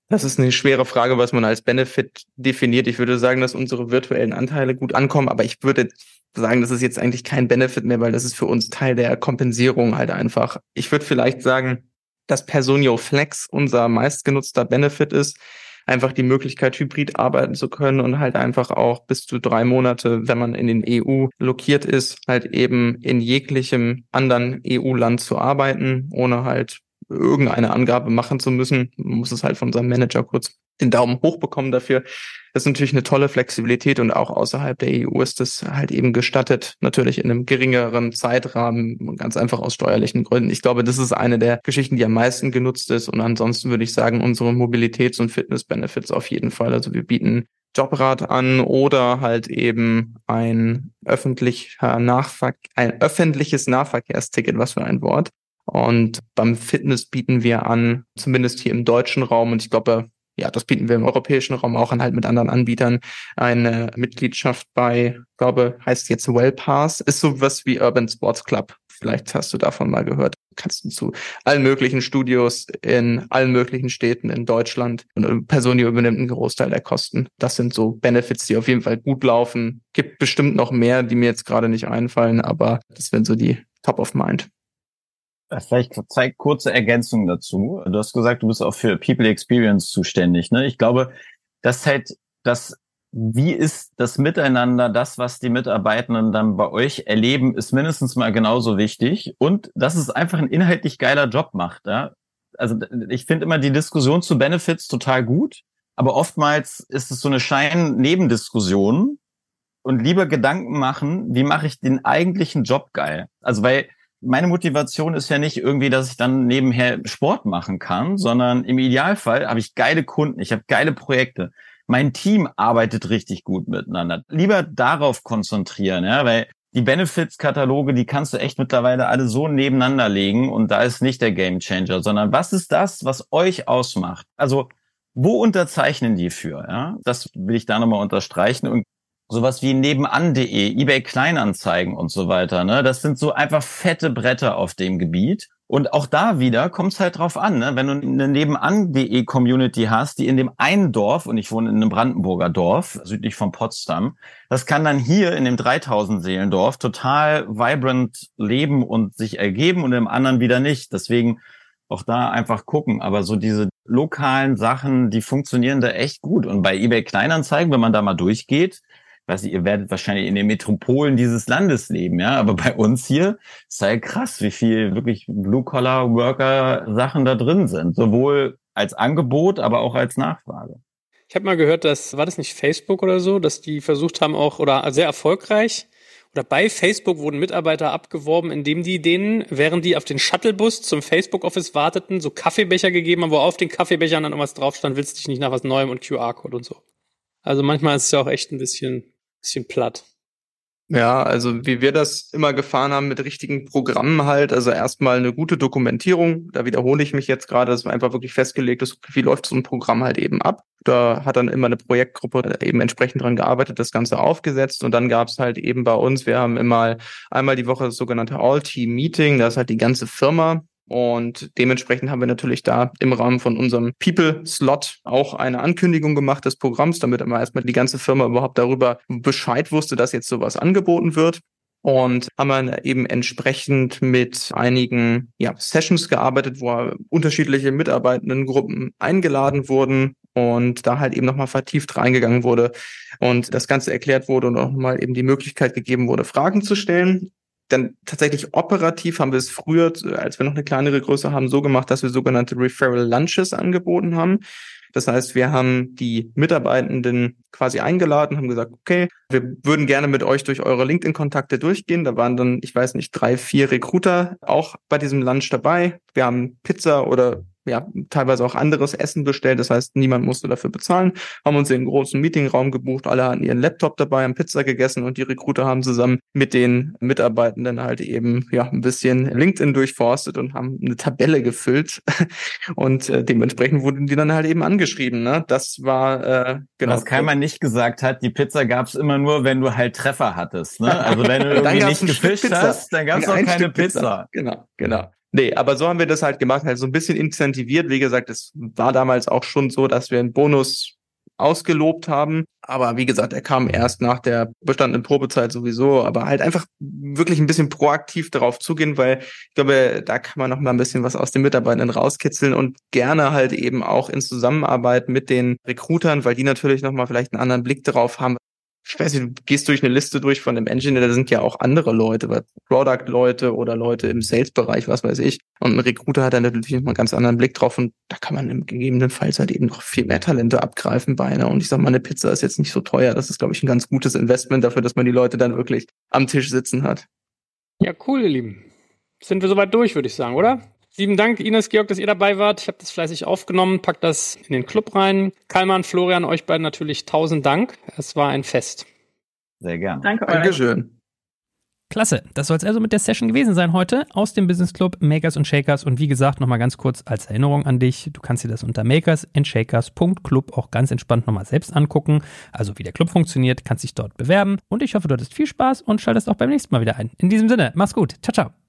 Das ist eine schwere Frage, was man als Benefit definiert. Ich würde sagen, dass unsere virtuellen Anteile gut ankommen, aber ich würde sagen, das ist jetzt eigentlich kein Benefit mehr, weil das ist für uns Teil der Kompensierung halt einfach. Ich würde vielleicht sagen, dass Personio Flex unser meistgenutzter Benefit ist, einfach die Möglichkeit, hybrid arbeiten zu können und halt einfach auch bis zu drei Monate, wenn man in den EU lokiert ist, halt eben in jeglichem anderen EU-Land zu arbeiten, ohne halt irgendeine Angabe machen zu müssen. Man muss es halt von seinem Manager kurz den Daumen hoch bekommen dafür. Das ist natürlich eine tolle Flexibilität und auch außerhalb der EU ist das halt eben gestattet, natürlich in einem geringeren Zeitrahmen, ganz einfach aus steuerlichen Gründen. Ich glaube, das ist eine der Geschichten, die am meisten genutzt ist und ansonsten würde ich sagen, unsere Mobilitäts- und Fitness-Benefits auf jeden Fall. Also wir bieten Jobrat an oder halt eben ein öffentlicher Nachver ein öffentliches Nahverkehrsticket, was für ein Wort. Und beim Fitness bieten wir an, zumindest hier im deutschen Raum, und ich glaube, ja, das bieten wir im europäischen Raum auch an, halt mit anderen Anbietern. Eine Mitgliedschaft bei, glaube, heißt jetzt Wellpass, ist sowas wie Urban Sports Club. Vielleicht hast du davon mal gehört. Kannst du zu allen möglichen Studios in allen möglichen Städten in Deutschland und Personio übernimmt einen Großteil der Kosten. Das sind so Benefits, die auf jeden Fall gut laufen. Gibt bestimmt noch mehr, die mir jetzt gerade nicht einfallen, aber das wären so die Top of Mind. Äh, vielleicht zwei kurze Ergänzungen dazu. Du hast gesagt, du bist auch für People Experience zuständig. Ne? Ich glaube, das halt das, wie ist das Miteinander, das, was die Mitarbeitenden dann bei euch erleben, ist mindestens mal genauso wichtig. Und dass es einfach ein inhaltlich geiler Job macht. Ja? Also ich finde immer die Diskussion zu Benefits total gut, aber oftmals ist es so eine Schein-Nebendiskussion und lieber Gedanken machen, wie mache ich den eigentlichen Job geil? Also weil meine Motivation ist ja nicht irgendwie, dass ich dann nebenher Sport machen kann, sondern im Idealfall habe ich geile Kunden, ich habe geile Projekte. Mein Team arbeitet richtig gut miteinander. Lieber darauf konzentrieren, ja, weil die Benefits-Kataloge, die kannst du echt mittlerweile alle so nebeneinander legen und da ist nicht der Gamechanger, sondern was ist das, was euch ausmacht? Also wo unterzeichnen die für? Ja? Das will ich da nochmal unterstreichen. Und sowas wie nebenan.de, eBay Kleinanzeigen und so weiter. Ne? Das sind so einfach fette Bretter auf dem Gebiet. Und auch da wieder kommt es halt drauf an, ne? wenn du eine nebenan.de Community hast, die in dem einen Dorf, und ich wohne in einem Brandenburger Dorf, südlich von Potsdam, das kann dann hier in dem 3000 Seelendorf total vibrant leben und sich ergeben und im anderen wieder nicht. Deswegen auch da einfach gucken. Aber so diese lokalen Sachen, die funktionieren da echt gut. Und bei eBay Kleinanzeigen, wenn man da mal durchgeht, weiß nicht, ihr werdet wahrscheinlich in den Metropolen dieses Landes leben, ja, aber bei uns hier ist halt krass, wie viel wirklich Blue-Collar-Worker-Sachen da drin sind, sowohl als Angebot, aber auch als Nachfrage. Ich habe mal gehört, dass, war das nicht Facebook oder so, dass die versucht haben auch, oder sehr erfolgreich, oder bei Facebook wurden Mitarbeiter abgeworben, indem die denen, während die auf den Shuttlebus zum Facebook-Office warteten, so Kaffeebecher gegeben haben, wo auf den Kaffeebechern dann irgendwas drauf stand, willst dich nicht nach was Neuem und QR-Code und so. Also manchmal ist es ja auch echt ein bisschen bisschen platt. Ja, also wie wir das immer gefahren haben mit richtigen Programmen halt, also erstmal eine gute Dokumentierung, da wiederhole ich mich jetzt gerade, dass einfach wirklich festgelegt ist, wie läuft so ein Programm halt eben ab. Da hat dann immer eine Projektgruppe eben entsprechend dran gearbeitet, das Ganze aufgesetzt und dann gab es halt eben bei uns, wir haben immer einmal die Woche das sogenannte All-Team-Meeting, da ist halt die ganze Firma und dementsprechend haben wir natürlich da im Rahmen von unserem People-Slot auch eine Ankündigung gemacht des Programms, damit immer erstmal die ganze Firma überhaupt darüber Bescheid wusste, dass jetzt sowas angeboten wird. und haben dann eben entsprechend mit einigen ja, Sessions gearbeitet, wo unterschiedliche Mitarbeitendengruppen eingeladen wurden und da halt eben nochmal vertieft reingegangen wurde und das Ganze erklärt wurde und auch nochmal eben die Möglichkeit gegeben wurde, Fragen zu stellen. Dann tatsächlich operativ haben wir es früher, als wir noch eine kleinere Größe haben, so gemacht, dass wir sogenannte Referral Lunches angeboten haben. Das heißt, wir haben die Mitarbeitenden quasi eingeladen, haben gesagt, okay, wir würden gerne mit euch durch eure LinkedIn-Kontakte durchgehen. Da waren dann, ich weiß nicht, drei, vier Recruiter auch bei diesem Lunch dabei. Wir haben Pizza oder ja, teilweise auch anderes Essen bestellt. Das heißt, niemand musste dafür bezahlen. Haben uns in einen großen Meetingraum gebucht. Alle hatten ihren Laptop dabei, haben Pizza gegessen und die Recruiter haben zusammen mit den Mitarbeitenden halt eben, ja, ein bisschen LinkedIn durchforstet und haben eine Tabelle gefüllt. (laughs) Und äh, dementsprechend wurden die dann halt eben angeschrieben. Ne? Das war, äh, genau. Was Keimer nicht gesagt hat, die Pizza gab es immer nur, wenn du halt Treffer hattest. Ne? Also wenn du (laughs) irgendwie nicht gefischt hast, dann gab es auch keine Pizza. Pizza. Genau, genau. Nee, aber so haben wir das halt gemacht, halt so ein bisschen incentiviert. Wie gesagt, es war damals auch schon so, dass wir einen Bonus ausgelobt haben. Aber wie gesagt, er kam erst nach der bestandenen Probezeit sowieso, aber halt einfach wirklich ein bisschen proaktiv darauf zugehen, weil ich glaube, da kann man noch mal ein bisschen was aus den Mitarbeitenden rauskitzeln und gerne halt eben auch in Zusammenarbeit mit den Recruitern, weil die natürlich noch mal vielleicht einen anderen Blick darauf haben, ich weiß nicht, du gehst durch eine Liste durch von dem Engineer, da sind ja auch andere Leute, Product-Leute oder Leute im Sales-Bereich, was weiß ich. Und ein Recruiter hat dann natürlich mal einen ganz anderen Blick drauf und da kann man im gegebenenfalls halt eben noch viel mehr Talente abgreifen bei einer. Und ich sag mal, eine Pizza ist jetzt nicht so teuer. Das ist, glaube ich, ein ganz gutes Investment dafür, dass man die Leute dann wirklich am Tisch sitzen hat. Ja, cool, ihr Lieben. Sind wir soweit durch, würde ich sagen, oder? Lieben Dank, Ines, Georg, dass ihr dabei wart. Ich habe das fleißig aufgenommen, packt das in den Club rein. Kalman, Florian, euch beiden natürlich tausend Dank. Es war ein Fest. Sehr gern. Danke euch. Dankeschön. Klasse, das soll es also mit der Session gewesen sein heute aus dem Business Club Makers und Shakers. Und wie gesagt, nochmal ganz kurz als Erinnerung an dich, du kannst dir das unter makersandshakers.club auch ganz entspannt nochmal selbst angucken. Also wie der Club funktioniert, kannst dich dort bewerben. Und ich hoffe, du hattest viel Spaß und schaltest auch beim nächsten Mal wieder ein. In diesem Sinne, mach's gut. Ciao, ciao.